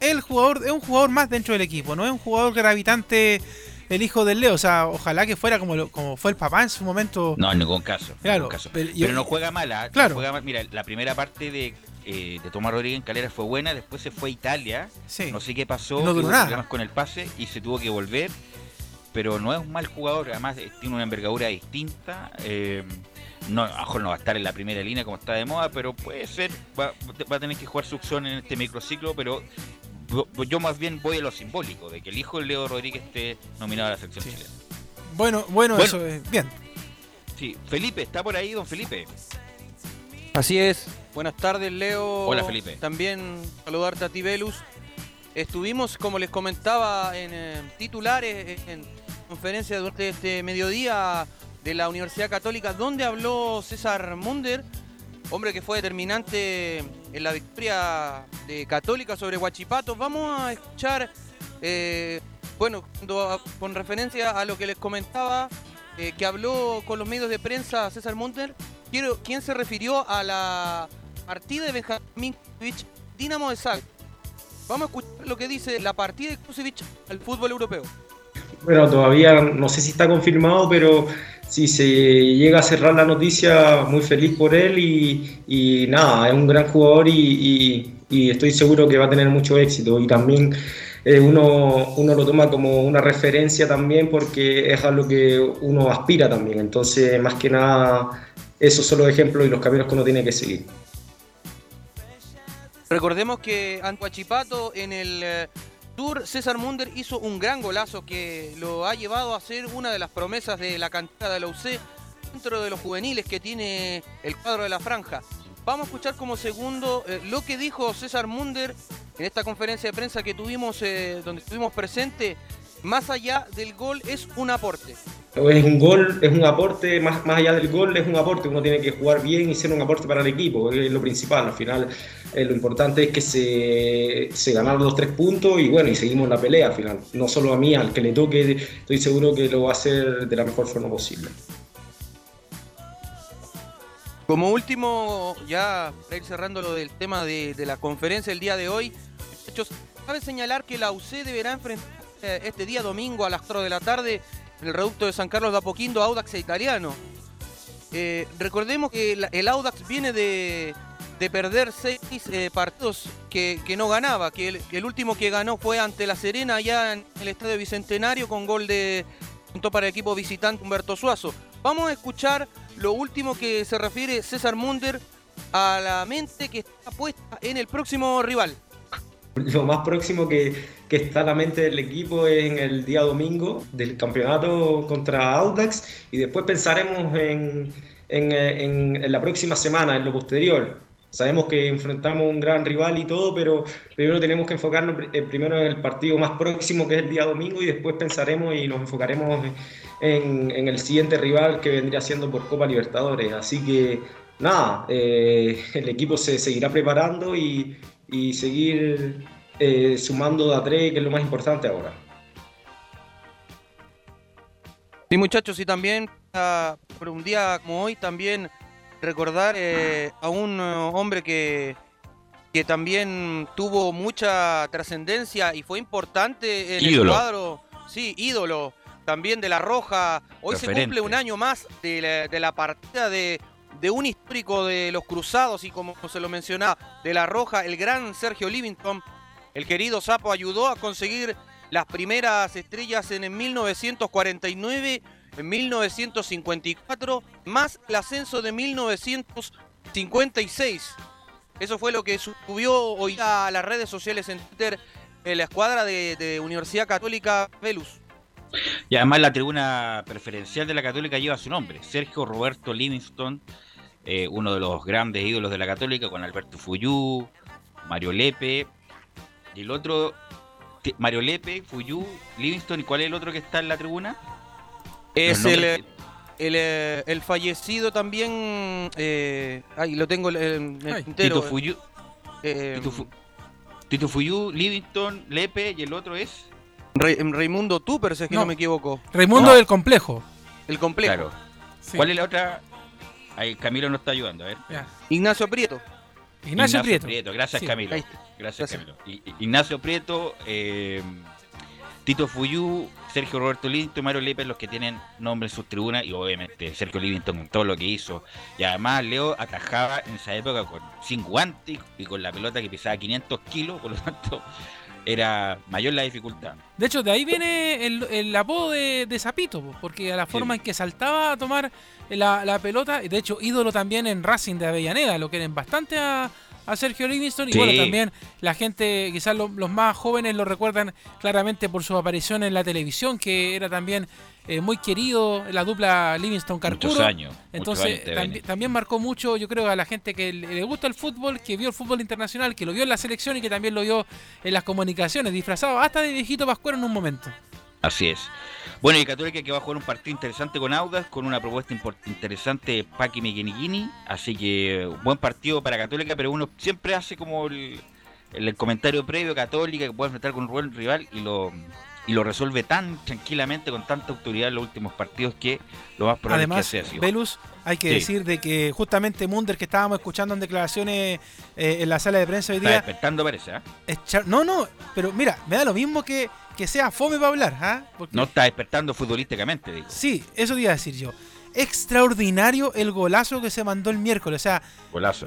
el jugador es un jugador más dentro del equipo, no es un jugador gravitante el hijo del Leo. O sea, ojalá que fuera como, lo- como fue el papá en su momento. No, en ningún caso. Claro, ningún caso. pero no juega mal. ¿ah? No Claro. juega mal. Mira, la primera parte de, eh, de Tomás Rodríguez en Calera fue buena, después se fue a Italia. Sí. No sé qué pasó. No duró nada. problemas con el pase y se tuvo que volver. Pero no es un mal jugador, además tiene una envergadura distinta. eh, no, a lo mejor no va a estar en la primera línea como está de moda, pero puede ser. Va, va a tener que jugar su opción en este microciclo, pero yo- más bien voy a lo simbólico, de que el hijo de Leo Rodríguez esté nominado a la selección chilena. Bueno, bueno, Bueno. eso es bien. Sí, Felipe, ¿está por ahí, don Felipe? Así es. Buenas tardes, Leo. Hola, Felipe. También saludarte a ti, Velus. Estuvimos, como les comentaba, en eh, titulares, en conferencia durante este mediodía de la Universidad Católica, donde habló César Munder, hombre que fue determinante en la victoria de Católica sobre Huachipato. Vamos a escuchar, eh, bueno, con referencia a lo que les comentaba, eh, que habló con los medios de prensa César Munder, quiero, ¿quién se refirió a la partida de Benjamín Kusevich, Dinamo de Zagreb? Vamos a escuchar lo que dice la partida de Kusevich al fútbol europeo. Bueno, todavía no sé si está confirmado, pero si se llega a cerrar la noticia, muy feliz por él y, y nada, es un gran jugador y, y- y estoy seguro que va a tener mucho éxito. Y también eh, uno, uno lo toma como una referencia también porque es a lo que uno aspira también. Entonces, más que nada, esos son los ejemplos y los caminos que uno tiene que seguir. Recordemos que ante Huachipato en el eh, Tour César Munder hizo un gran golazo que lo ha llevado a ser una de las promesas de la cantera de la UC dentro de los juveniles que tiene el cuadro de la franja. Vamos a escuchar como segundo eh, lo que dijo César Munder en esta conferencia de prensa que tuvimos, eh, donde estuvimos presentes. Más allá del gol es un aporte. Es un gol, es un aporte, más, más allá del gol, es un aporte. Uno tiene que jugar bien y ser un aporte para el equipo, es lo principal. Al final, eh, lo importante es que se, se ganaron los tres puntos y bueno, y seguimos la pelea al final. No solo a mí, al que le toque, estoy seguro que lo va a hacer de la mejor forma posible. Como último, ya para ir cerrando lo del tema de, de la conferencia el día de hoy, muchachos, cabe señalar que la UC deberá enfrentar eh, este día domingo a las 4 de la tarde el reducto de San Carlos de Apoquindo Audax Italiano. Eh, recordemos que el Audax viene de, de perder seis eh, partidos que, que no ganaba, que el, último que ganó fue ante La Serena allá en el Estadio Bicentenario con gol de punto para el equipo visitante Humberto Suazo. Vamos a escuchar lo último que se refiere César Munder a la mente que está puesta en el próximo rival. Lo más próximo que, que está a la mente del equipo es en el día domingo del campeonato contra Audax y después pensaremos en, en, en- en la próxima semana, en lo posterior. Sabemos que enfrentamos un gran rival y todo, pero primero tenemos que enfocarnos eh, primero en el partido más próximo que es el día domingo y después pensaremos y nos enfocaremos en, en el siguiente rival que vendría siendo por Copa Libertadores. Así que nada, eh, el equipo se seguirá preparando y, y seguir eh, sumando de a tres, que es lo más importante ahora. Sí, muchachos, y también ah, por un día como hoy, también recordar eh, a un eh, hombre que, que también tuvo mucha trascendencia y fue importante en Ídolo. el cuadro. Sí, ídolo. También de La Roja. Hoy se cumple un año más de la, de la partida de, de un histórico de los Cruzados y como se lo mencionaba, de La Roja, el gran Sergio Livington. El querido Sapo ayudó a conseguir las primeras estrellas en el 1949, en 1954, más el ascenso de 1956. Eso fue lo que subió hoy a las redes sociales en Twitter en la escuadra de, Universidad Católica Velus. Y además la tribuna preferencial de la Católica lleva su nombre, Sergio Roberto Livingston, eh, uno de los grandes ídolos de la Católica, con Alberto Fuyú, Mario Lepe, el otro, Mario Lepe, Fuyú, Livingston, ¿y cuál es el otro que está en la tribuna? Es el, el, eh, el fallecido también. Eh, ay, lo tengo en el Ay. tintero. Tito Fuyú. Eh, Tito, Fu- Tito Fuyú, Livingston, Lepe, y el otro es... Re- Raimundo Tupper, si es que no, No. me equivoco. Raimundo No. del Complejo. El complejo. Claro. ¿Cuál es la otra? Ahí Camilo nos está ayudando, a ver. Ignacio Prieto. Ignacio Prieto. Gracias, Sí, Camilo. ahí Gracias, Gracias. Camilo. Ignacio Prieto, eh, Tito Fuyú, Sergio Roberto Livingston y Mario Lepe, los que tienen nombre en sus tribunas, y obviamente Sergio Livingston con todo lo que hizo. Y además Leo atajaba en esa época con sin guantes y con la pelota que pesaba 500 kilos, por lo tanto era mayor la dificultad. De hecho, de ahí viene el, el apodo de, de Zapito, po, porque a la forma en que saltaba a tomar la, la pelota, y de hecho ídolo también en Racing de Avellaneda, lo quieren bastante a, a Sergio Livingston, y bueno, también la gente, quizás lo- los más jóvenes lo recuerdan claramente por su aparición en la televisión, que era también eh, muy querido, la dupla Livingston-Carcuro. Muchos años, muchos Entonces, años también marcó mucho, yo creo, a la gente que le, le gusta el fútbol, que vio el fútbol internacional, que lo vio en la selección y que también lo vio en las comunicaciones, disfrazado hasta de viejito Pascuero en un momento. Así es. Bueno, y Católica que va a jugar un partido interesante con Audas, con una propuesta interesante de Paqui Mequiniquini. Así que eh, buen partido para Católica, pero uno siempre hace como el, el comentario previo Católica que puede enfrentar con un buen rival y lo, y lo resuelve tan tranquilamente, con tanta autoridad en los últimos partidos que lo más probable Además, es que sea así. Velus, hay que Sí. decir de que justamente Munder, que estábamos escuchando en declaraciones eh, en la sala de prensa hoy Está día, despertando parece, es char- no, no, pero mira, me da lo mismo que, que sea fome para hablar, ¿ah? No está despertando futbolísticamente, digo. Sí, eso te iba a decir yo. Extraordinario el golazo que se mandó el miércoles, o sea, Golazo.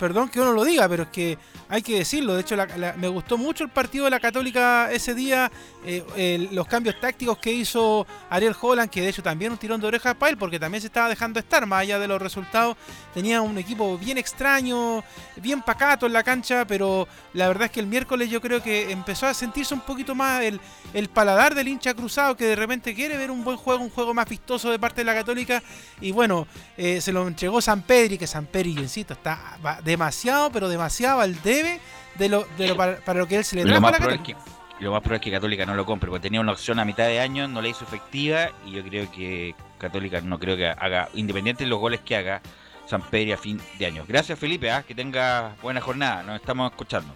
Perdón que uno lo diga, pero es que hay que decirlo. De hecho, me gustó mucho el partido de la Católica ese día. eh, los cambios tácticos que hizo Ariel Holland, que de hecho también un tirón de oreja para él, porque también se estaba dejando estar, más allá de los resultados. Tenía un equipo bien extraño, bien pacato en la cancha, pero la verdad es que el miércoles yo creo que empezó a sentirse un poquito más el, el paladar del hincha cruzado, que de repente quiere ver un buen juego, un juego más vistoso de parte de la Católica. Y bueno, eh, se lo entregó San Pedri, que San Pedri, yo insisto, está va demasiado, pero demasiado al debe de lo, de lo para, para lo que él se le Lo trajo a más, la probable es Católica. que, lo más probable es que Católica no lo compre, porque tenía una opción a mitad de año, no la hizo efectiva y yo creo que Católica no creo que haga, independiente de los goles que haga, San Pedro a fin de año. Gracias Felipe, ¿ah? que tenga buena jornada, nos estamos escuchando.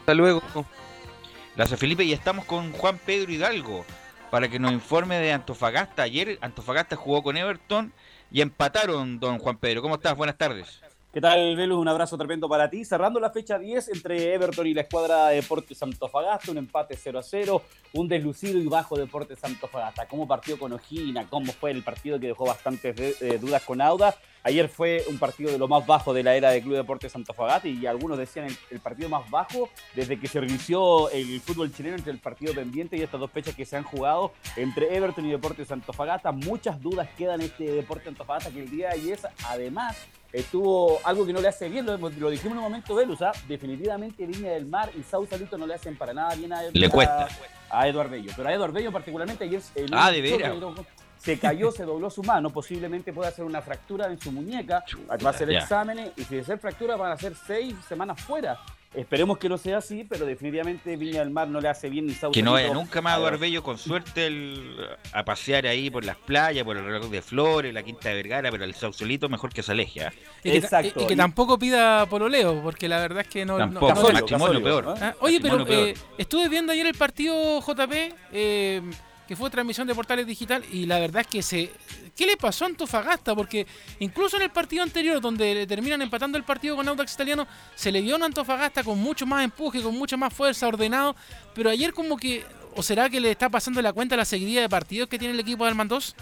Hasta luego. Gracias Felipe y estamos con Juan Pedro Hidalgo para que nos informe de Antofagasta. Ayer Antofagasta jugó con Everton y empataron, don Juan Pedro. ¿Cómo estás? Buenas tardes. ¿Qué tal, Velus? Un abrazo tremendo para ti. Cerrando la fecha 10 entre Everton y la escuadra de Deportes Antofagasta, un empate 0 a 0, un deslucido y bajo Deportes Antofagasta. ¿Cómo partió con Ojina? ¿Cómo fue el partido que dejó bastantes eh, dudas con Auda? Ayer fue un partido de lo más bajo de la era de Club Deportes Antofagasta y algunos decían el, el partido más bajo desde que se reinició el fútbol chileno entre el partido pendiente y estas dos fechas que se han jugado entre Everton y Deportes Antofagasta. Muchas dudas quedan en este Deporte Antofagasta que el día de ayer además estuvo algo que no le hace bien, lo, lo dijimos en un momento, Velus, ¿ah? definitivamente Viña del Mar y Sausalito no le hacen para nada bien a, Le a- cuesta. a Eduard Bello, pero a Eduard Bello particularmente ayer Ah, se cayó, se dobló su mano, posiblemente pueda hacer una fractura en su muñeca, va a hacer ya. exámenes y si ser fractura van a ser seis semanas fuera. Esperemos que no sea así, pero definitivamente Viña del Mar no le hace bien ni Sausalito. Que no vaya nunca más a con suerte el- a pasear ahí por las playas, por el reloj de Flores, la Quinta de Vergara, pero el Sausolito mejor que se aleje. ¿ah? Y que, y- y que tampoco pida pololeo, porque la verdad es que no. no- Tampoco, no- matrimonio peor. Ah, oye, pero peor. eh, estuve viendo ayer el partido JP, eh, que fue transmisión de Portales Digital, y la verdad es que se. ¿Qué le pasó a Antofagasta? Porque incluso en el partido anterior, donde terminan empatando el partido con Audax Italiano, se le vio a Antofagasta con mucho más empuje, con mucha más fuerza, ordenado, pero ayer como que. ¿O será que le está pasando la cuenta la seguidilla de partidos que tiene el equipo de Almandós?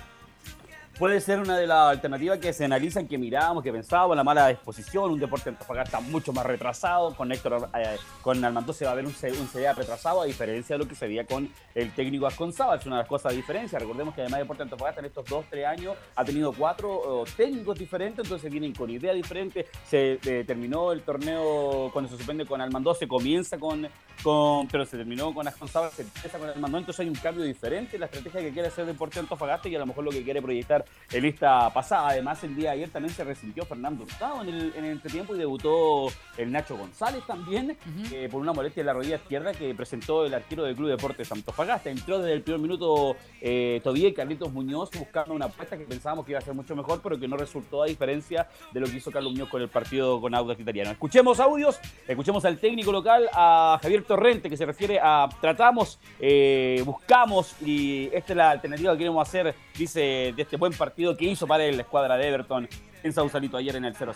Puede ser una de las alternativas que se analizan, que mirábamos, que pensábamos, la mala disposición, un deporte Antofagasta mucho más retrasado, con Héctor, eh, con Armando se va a ver un, un CDA retrasado, a diferencia de lo que se veía con el técnico Asconzaba, es una de las cosas de diferencia, recordemos que además Deporte Antofagasta en estos dos, tres años ha tenido cuatro técnicos diferentes, entonces vienen con ideas diferentes, se eh, terminó el torneo cuando se suspende con Armando, se comienza con, con pero se terminó con Asconzaba, se empieza con Armando, entonces hay un cambio diferente en la estrategia que quiere hacer Deporte Antofagasta y a lo mejor lo que quiere proyectar en lista pasada. Además, el día de ayer también se resintió Fernando Hurtado en el, en el entretiempo y debutó el Nacho González también, eh, por una molestia en la rodilla izquierda que presentó el arquero del Club Deportes Antofagasta. Entró desde el primer minuto eh, Todavía y Carlitos Muñoz buscando una apuesta que pensábamos que iba a ser mucho mejor, pero que no resultó a diferencia de lo que hizo Carlos Muñoz con el partido con Audax Italiano. Escuchemos audios, escuchemos al técnico local, a Javier Torrente, que se refiere a tratamos, eh, buscamos y esta es la alternativa que queremos hacer, dice, de este buen partido que hizo para la escuadra de Everton en Sausalito ayer en el 0-0.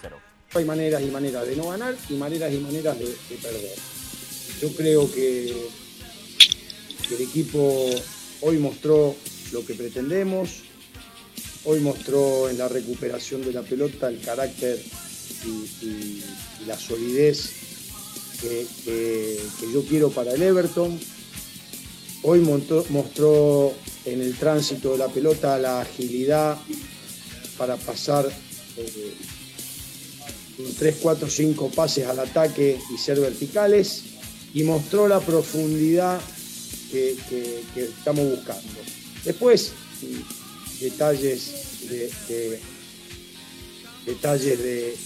Hay maneras y maneras de no ganar y maneras y maneras de, de perder. Yo creo que, el equipo hoy mostró lo que pretendemos, hoy mostró en la recuperación de la pelota el carácter y, la solidez que, yo quiero para el Everton. Hoy mostró en el tránsito de la pelota la agilidad para pasar eh, un 3, 4, 5 pases al ataque y ser verticales y mostró la profundidad que, estamos buscando. Después, detalles de, de- detalles de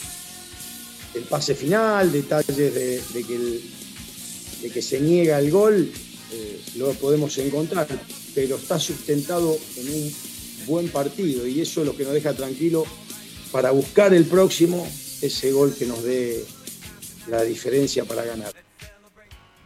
del pase final, detalles de, que, de que se niega el gol, eh, lo podemos encontrar, pero está sustentado en un buen partido y eso es lo que nos deja tranquilo para buscar el próximo, ese gol que nos dé la diferencia para ganar.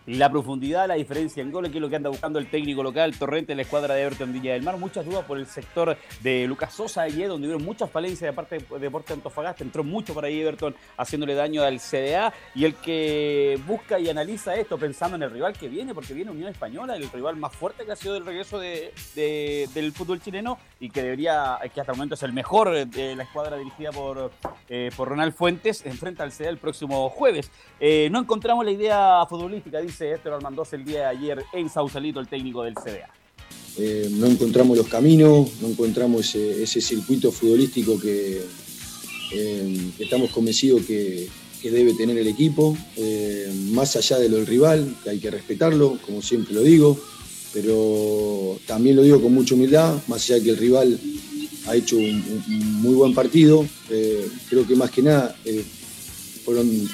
La profundidad, la diferencia en goles, que es lo que anda buscando el técnico local, Torrente en la escuadra de Everton Villa del Mar. Muchas dudas por el sector de Lucas Sosa ayer, donde hubo muchas falencias de parte de Deporte Antofagasta. Entró mucho para ahí Everton haciéndole daño al CDA. Y el que busca y analiza esto pensando en el rival que viene, porque viene Unión Española, el rival más fuerte que ha sido del regreso de- de- del fútbol chileno y que debería, que hasta el momento es el mejor de la escuadra dirigida por, eh, por Ronald Fuentes, enfrenta al CDA el próximo jueves. Eh, no encontramos la idea futbolística, dice Héctor Armandoz el día de ayer en Sausalito, el técnico del CDA. Eh, no encontramos los caminos, no encontramos ese, circuito futbolístico que, eh, estamos convencidos que, debe tener el equipo, eh, más allá de lo del rival, que hay que respetarlo, como siempre lo digo, pero también lo digo con mucha humildad, más allá de que el rival ha hecho un, muy buen partido, creo que más que nada fueron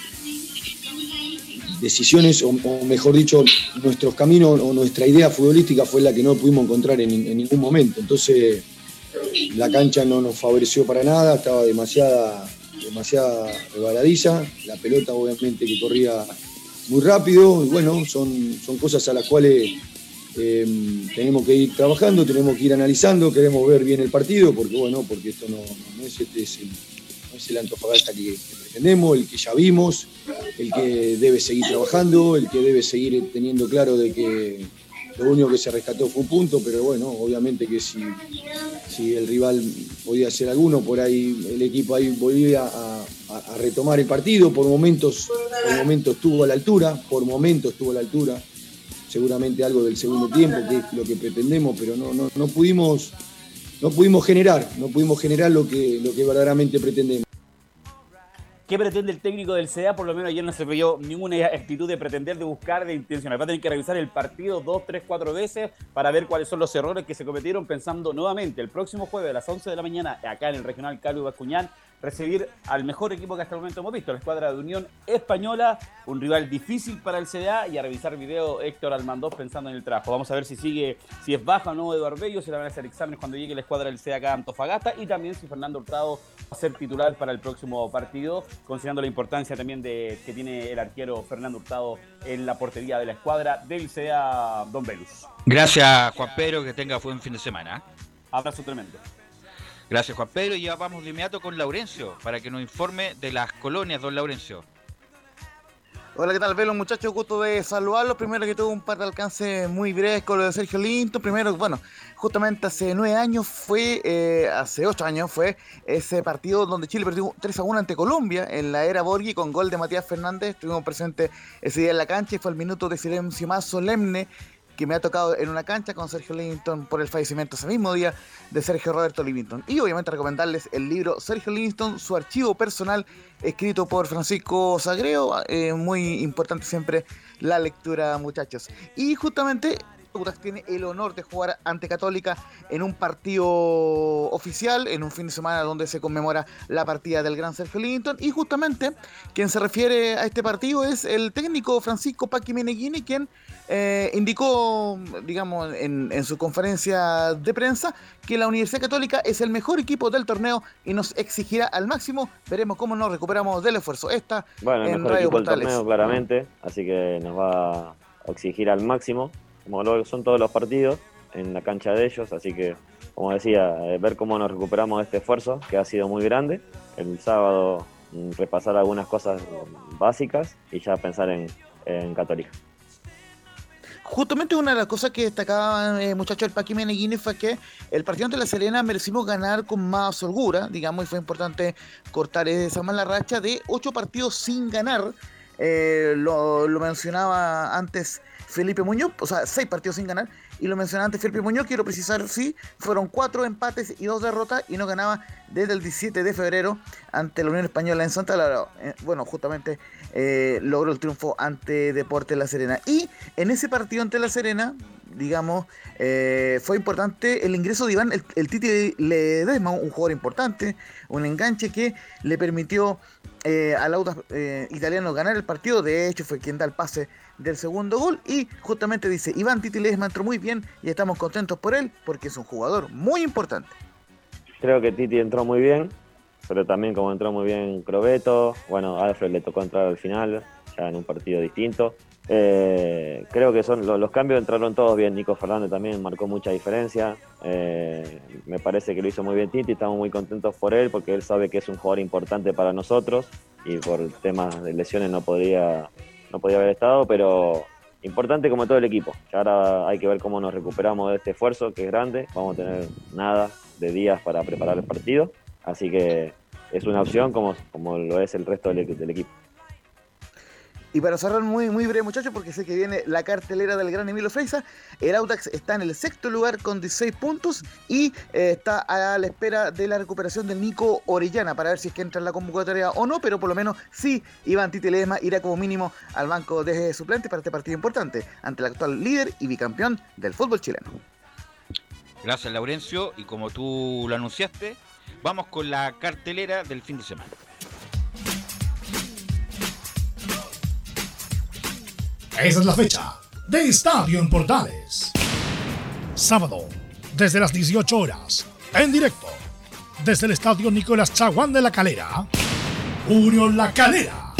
decisiones, o, mejor dicho, nuestros caminos o nuestra idea futbolística fue la que no pudimos encontrar en, ningún momento. Entonces, la cancha no nos favoreció para nada, estaba demasiada, demasiada rebaladiza, la pelota obviamente que corría muy rápido, y bueno, son, son cosas a las cuales eh, tenemos que ir trabajando, tenemos que ir analizando, queremos ver bien el partido, porque bueno, porque esto no, no es, este es es el Antofagasta que, pretendemos, el que ya vimos, el que debe seguir trabajando, el que debe seguir teniendo claro de que lo único que se rescató fue un punto, pero bueno, obviamente que si, si el rival podía hacer alguno, por ahí el equipo ahí volvía a, a- a retomar el partido, por momentos, por momentos estuvo a la altura, por momentos estuvo a la altura, seguramente algo del segundo tiempo, que es lo que pretendemos, pero no, no, no pudimos, no pudimos generar, no pudimos generar lo que, lo que verdaderamente pretendemos. ¿Qué pretende el técnico del CDA? Por lo menos ayer no se vio ninguna actitud de pretender, de buscar, de intencionar. Va a tener que revisar el partido dos, tres, cuatro veces para ver cuáles son los errores que se cometieron pensando nuevamente el próximo jueves a las 11 de la mañana acá en el Regional Carlos Bascuñán recibir al mejor equipo que hasta el momento hemos visto, la escuadra de Unión Española, un rival difícil para el CDA y a revisar video Héctor Almandós pensando en el trabajo. Vamos a ver si sigue, si es baja o no Eduardo Bello, si le van a hacer exámenes cuando llegue la escuadra del CDA acá a Antofagasta y también si Fernando Hurtado va a ser titular para el próximo partido, considerando la importancia también de que tiene el arquero Fernando Hurtado en la portería de la escuadra del CDA Don Velus. Gracias, Juan Pedro, que tenga buen fin de semana. Abrazo tremendo. Gracias, Juan Pedro. Y ya vamos de inmediato con Laurencio para que nos informe de las colonias, don Laurencio. Hola, ¿qué tal, Velo? Muchachos, gusto de saludarlos. Primero que tuvo un par de alcances muy breves con lo de Sergio Linto. Primero, bueno, justamente hace nueve años fue, eh, hace ocho años fue ese partido donde Chile perdió 3 a 1 ante Colombia en la era Borghi con gol de Matías Fernández. Estuvimos presentes ese día en la cancha y fue el minuto de silencio más solemne que me ha tocado en una cancha con Sergio Livington por el fallecimiento ese mismo día de Sergio Roberto Livington. Y obviamente recomendarles el libro Sergio Livington, su archivo personal, escrito por Francisco Sagreo. Eh, muy importante siempre la lectura, muchachos. Y justamente Audax tiene el honor de jugar ante Católica en un partido oficial, en un fin de semana donde se conmemora la partida del gran Sergio Livington. Y justamente quien se refiere a este partido es el técnico Francisco Paqui Meneghini, quien eh, indicó, digamos, en, su conferencia de prensa que la Universidad Católica es el mejor equipo del torneo y nos exigirá al máximo. Veremos cómo nos recuperamos del esfuerzo. Esta bueno, el en mejor equipo del torneo, claramente, así que nos va a exigir al máximo como lo son todos los partidos en la cancha de ellos, así que, como decía, eh, ver cómo nos recuperamos de este esfuerzo, que ha sido muy grande. El sábado mm, repasar algunas cosas básicas y ya pensar en, Católica. Justamente una de las cosas que destacaba eh, muchacho el Paqui Meneghini fue que el partido ante la Serena merecimos ganar con más holgura, digamos, y fue importante cortar esa mala racha de ocho partidos sin ganar. Eh, lo, mencionaba antes Felipe Muñoz, o sea, seis partidos sin ganar. Y lo mencioné antes Felipe Muñoz, quiero precisar, sí, fueron cuatro empates y dos derrotas y no ganaba desde el 17 de febrero ante la Unión Española en Santa Laura. Eh, bueno, justamente eh, logró el triunfo ante Deporte La Serena. Y en ese partido ante La Serena, digamos, eh, fue importante el ingreso de Iván, el, el Titi Ledesma, un jugador importante, un enganche que le permitió al auto italiano ganar el partido. De hecho, fue quien da el pase del segundo gol y justamente dice, Iván Titi Ledesma entró muy bien y estamos contentos por él porque es un jugador muy importante. Creo que Titi entró muy bien, pero también como entró muy bien Crobeto, bueno, a Alfred le tocó entrar al final, ya en un partido distinto. Eh, creo que son los, cambios entraron todos bien. Nico Fernández también marcó mucha diferencia. Eh, me parece que lo hizo muy bien Titi. Estamos muy contentos por él porque él sabe que es un jugador importante para nosotros y por temas de lesiones no podría no podía haber estado, pero importante como todo el equipo. Ya ahora hay que ver cómo nos recuperamos de este esfuerzo, que es grande. Vamos a tener nada de días para preparar el partido, así que es una opción como, como lo es el resto del, del equipo. Y para cerrar muy, muy breve, muchachos, porque sé que viene la cartelera del gran Emilio Freisa, el Audax está en el sexto lugar con 16 puntos y eh, está a la espera de la recuperación del Nico Orellana para ver si es que entra en la convocatoria o no, pero por lo menos sí, Iván Tite Ledesma irá como mínimo al banco de suplentes para este partido importante ante el actual líder y bicampeón del fútbol chileno. Gracias, Laurencio. Y como tú lo anunciaste, vamos con la cartelera del fin de semana. Esa es la fecha de Estadio en Portales. Sábado, desde las 18 horas, en directo, desde el Estadio Nicolás Chaguán de la Calera, Unión La Calera,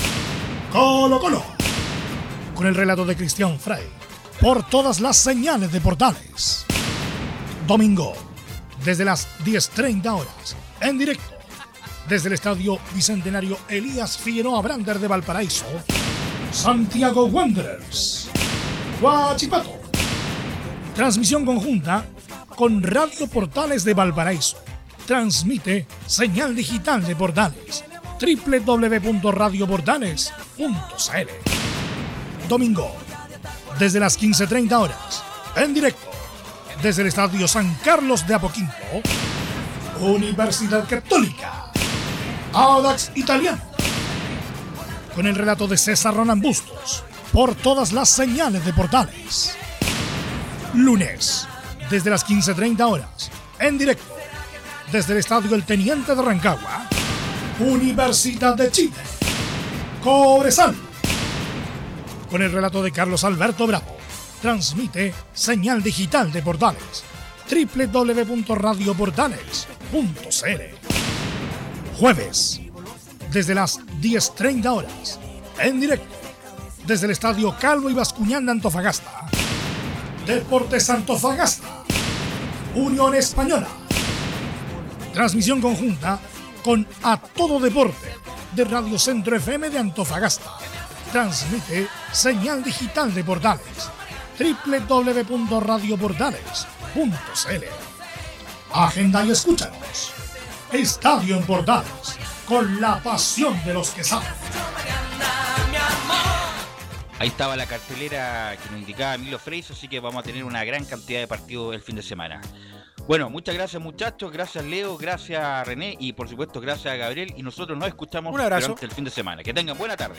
Colo Colo, con el relato de Cristian Frey, por todas las señales de Portales. Domingo, desde las 10.30 horas, en directo, desde el Estadio Bicentenario Elías Figueroa Brander de Valparaíso, Santiago Wanderers. Huachipato. Transmisión conjunta con Radio Portales de Valparaíso. Transmite señal digital de Portales. www.radioportales.cl Domingo, desde las 15.30 horas, en directo, desde el Estadio San Carlos de Apoquinto, Universidad Católica, Audax Italiano con el relato de César Ronan Bustos por todas las señales de portales. Lunes, desde las 15.30 horas, en directo, desde el Estadio El Teniente de Rancagua, Universidad de Chile, Cobresal, con el relato de Carlos Alberto Bravo, transmite señal digital de portales www.radioportales.cl Jueves, desde las 10.30 horas, en directo, desde el Estadio Calvo y Bascuñán de Antofagasta. Deportes Antofagasta, Unión Española. Transmisión conjunta con A Todo Deporte de Radio Centro FM de Antofagasta. Transmite señal digital de Portales www.radioportales.cl Agenda y escúchanos. Estadio en Portales, con la pasión de los que saben. Ahí estaba la cartelera que nos indicaba Milo Freis, así que vamos a tener una gran cantidad de partidos el fin de semana. Bueno, muchas gracias muchachos, gracias Leo, gracias René y por supuesto gracias a Gabriel y nosotros nos escuchamos durante el fin de semana. Que tengan buena tarde.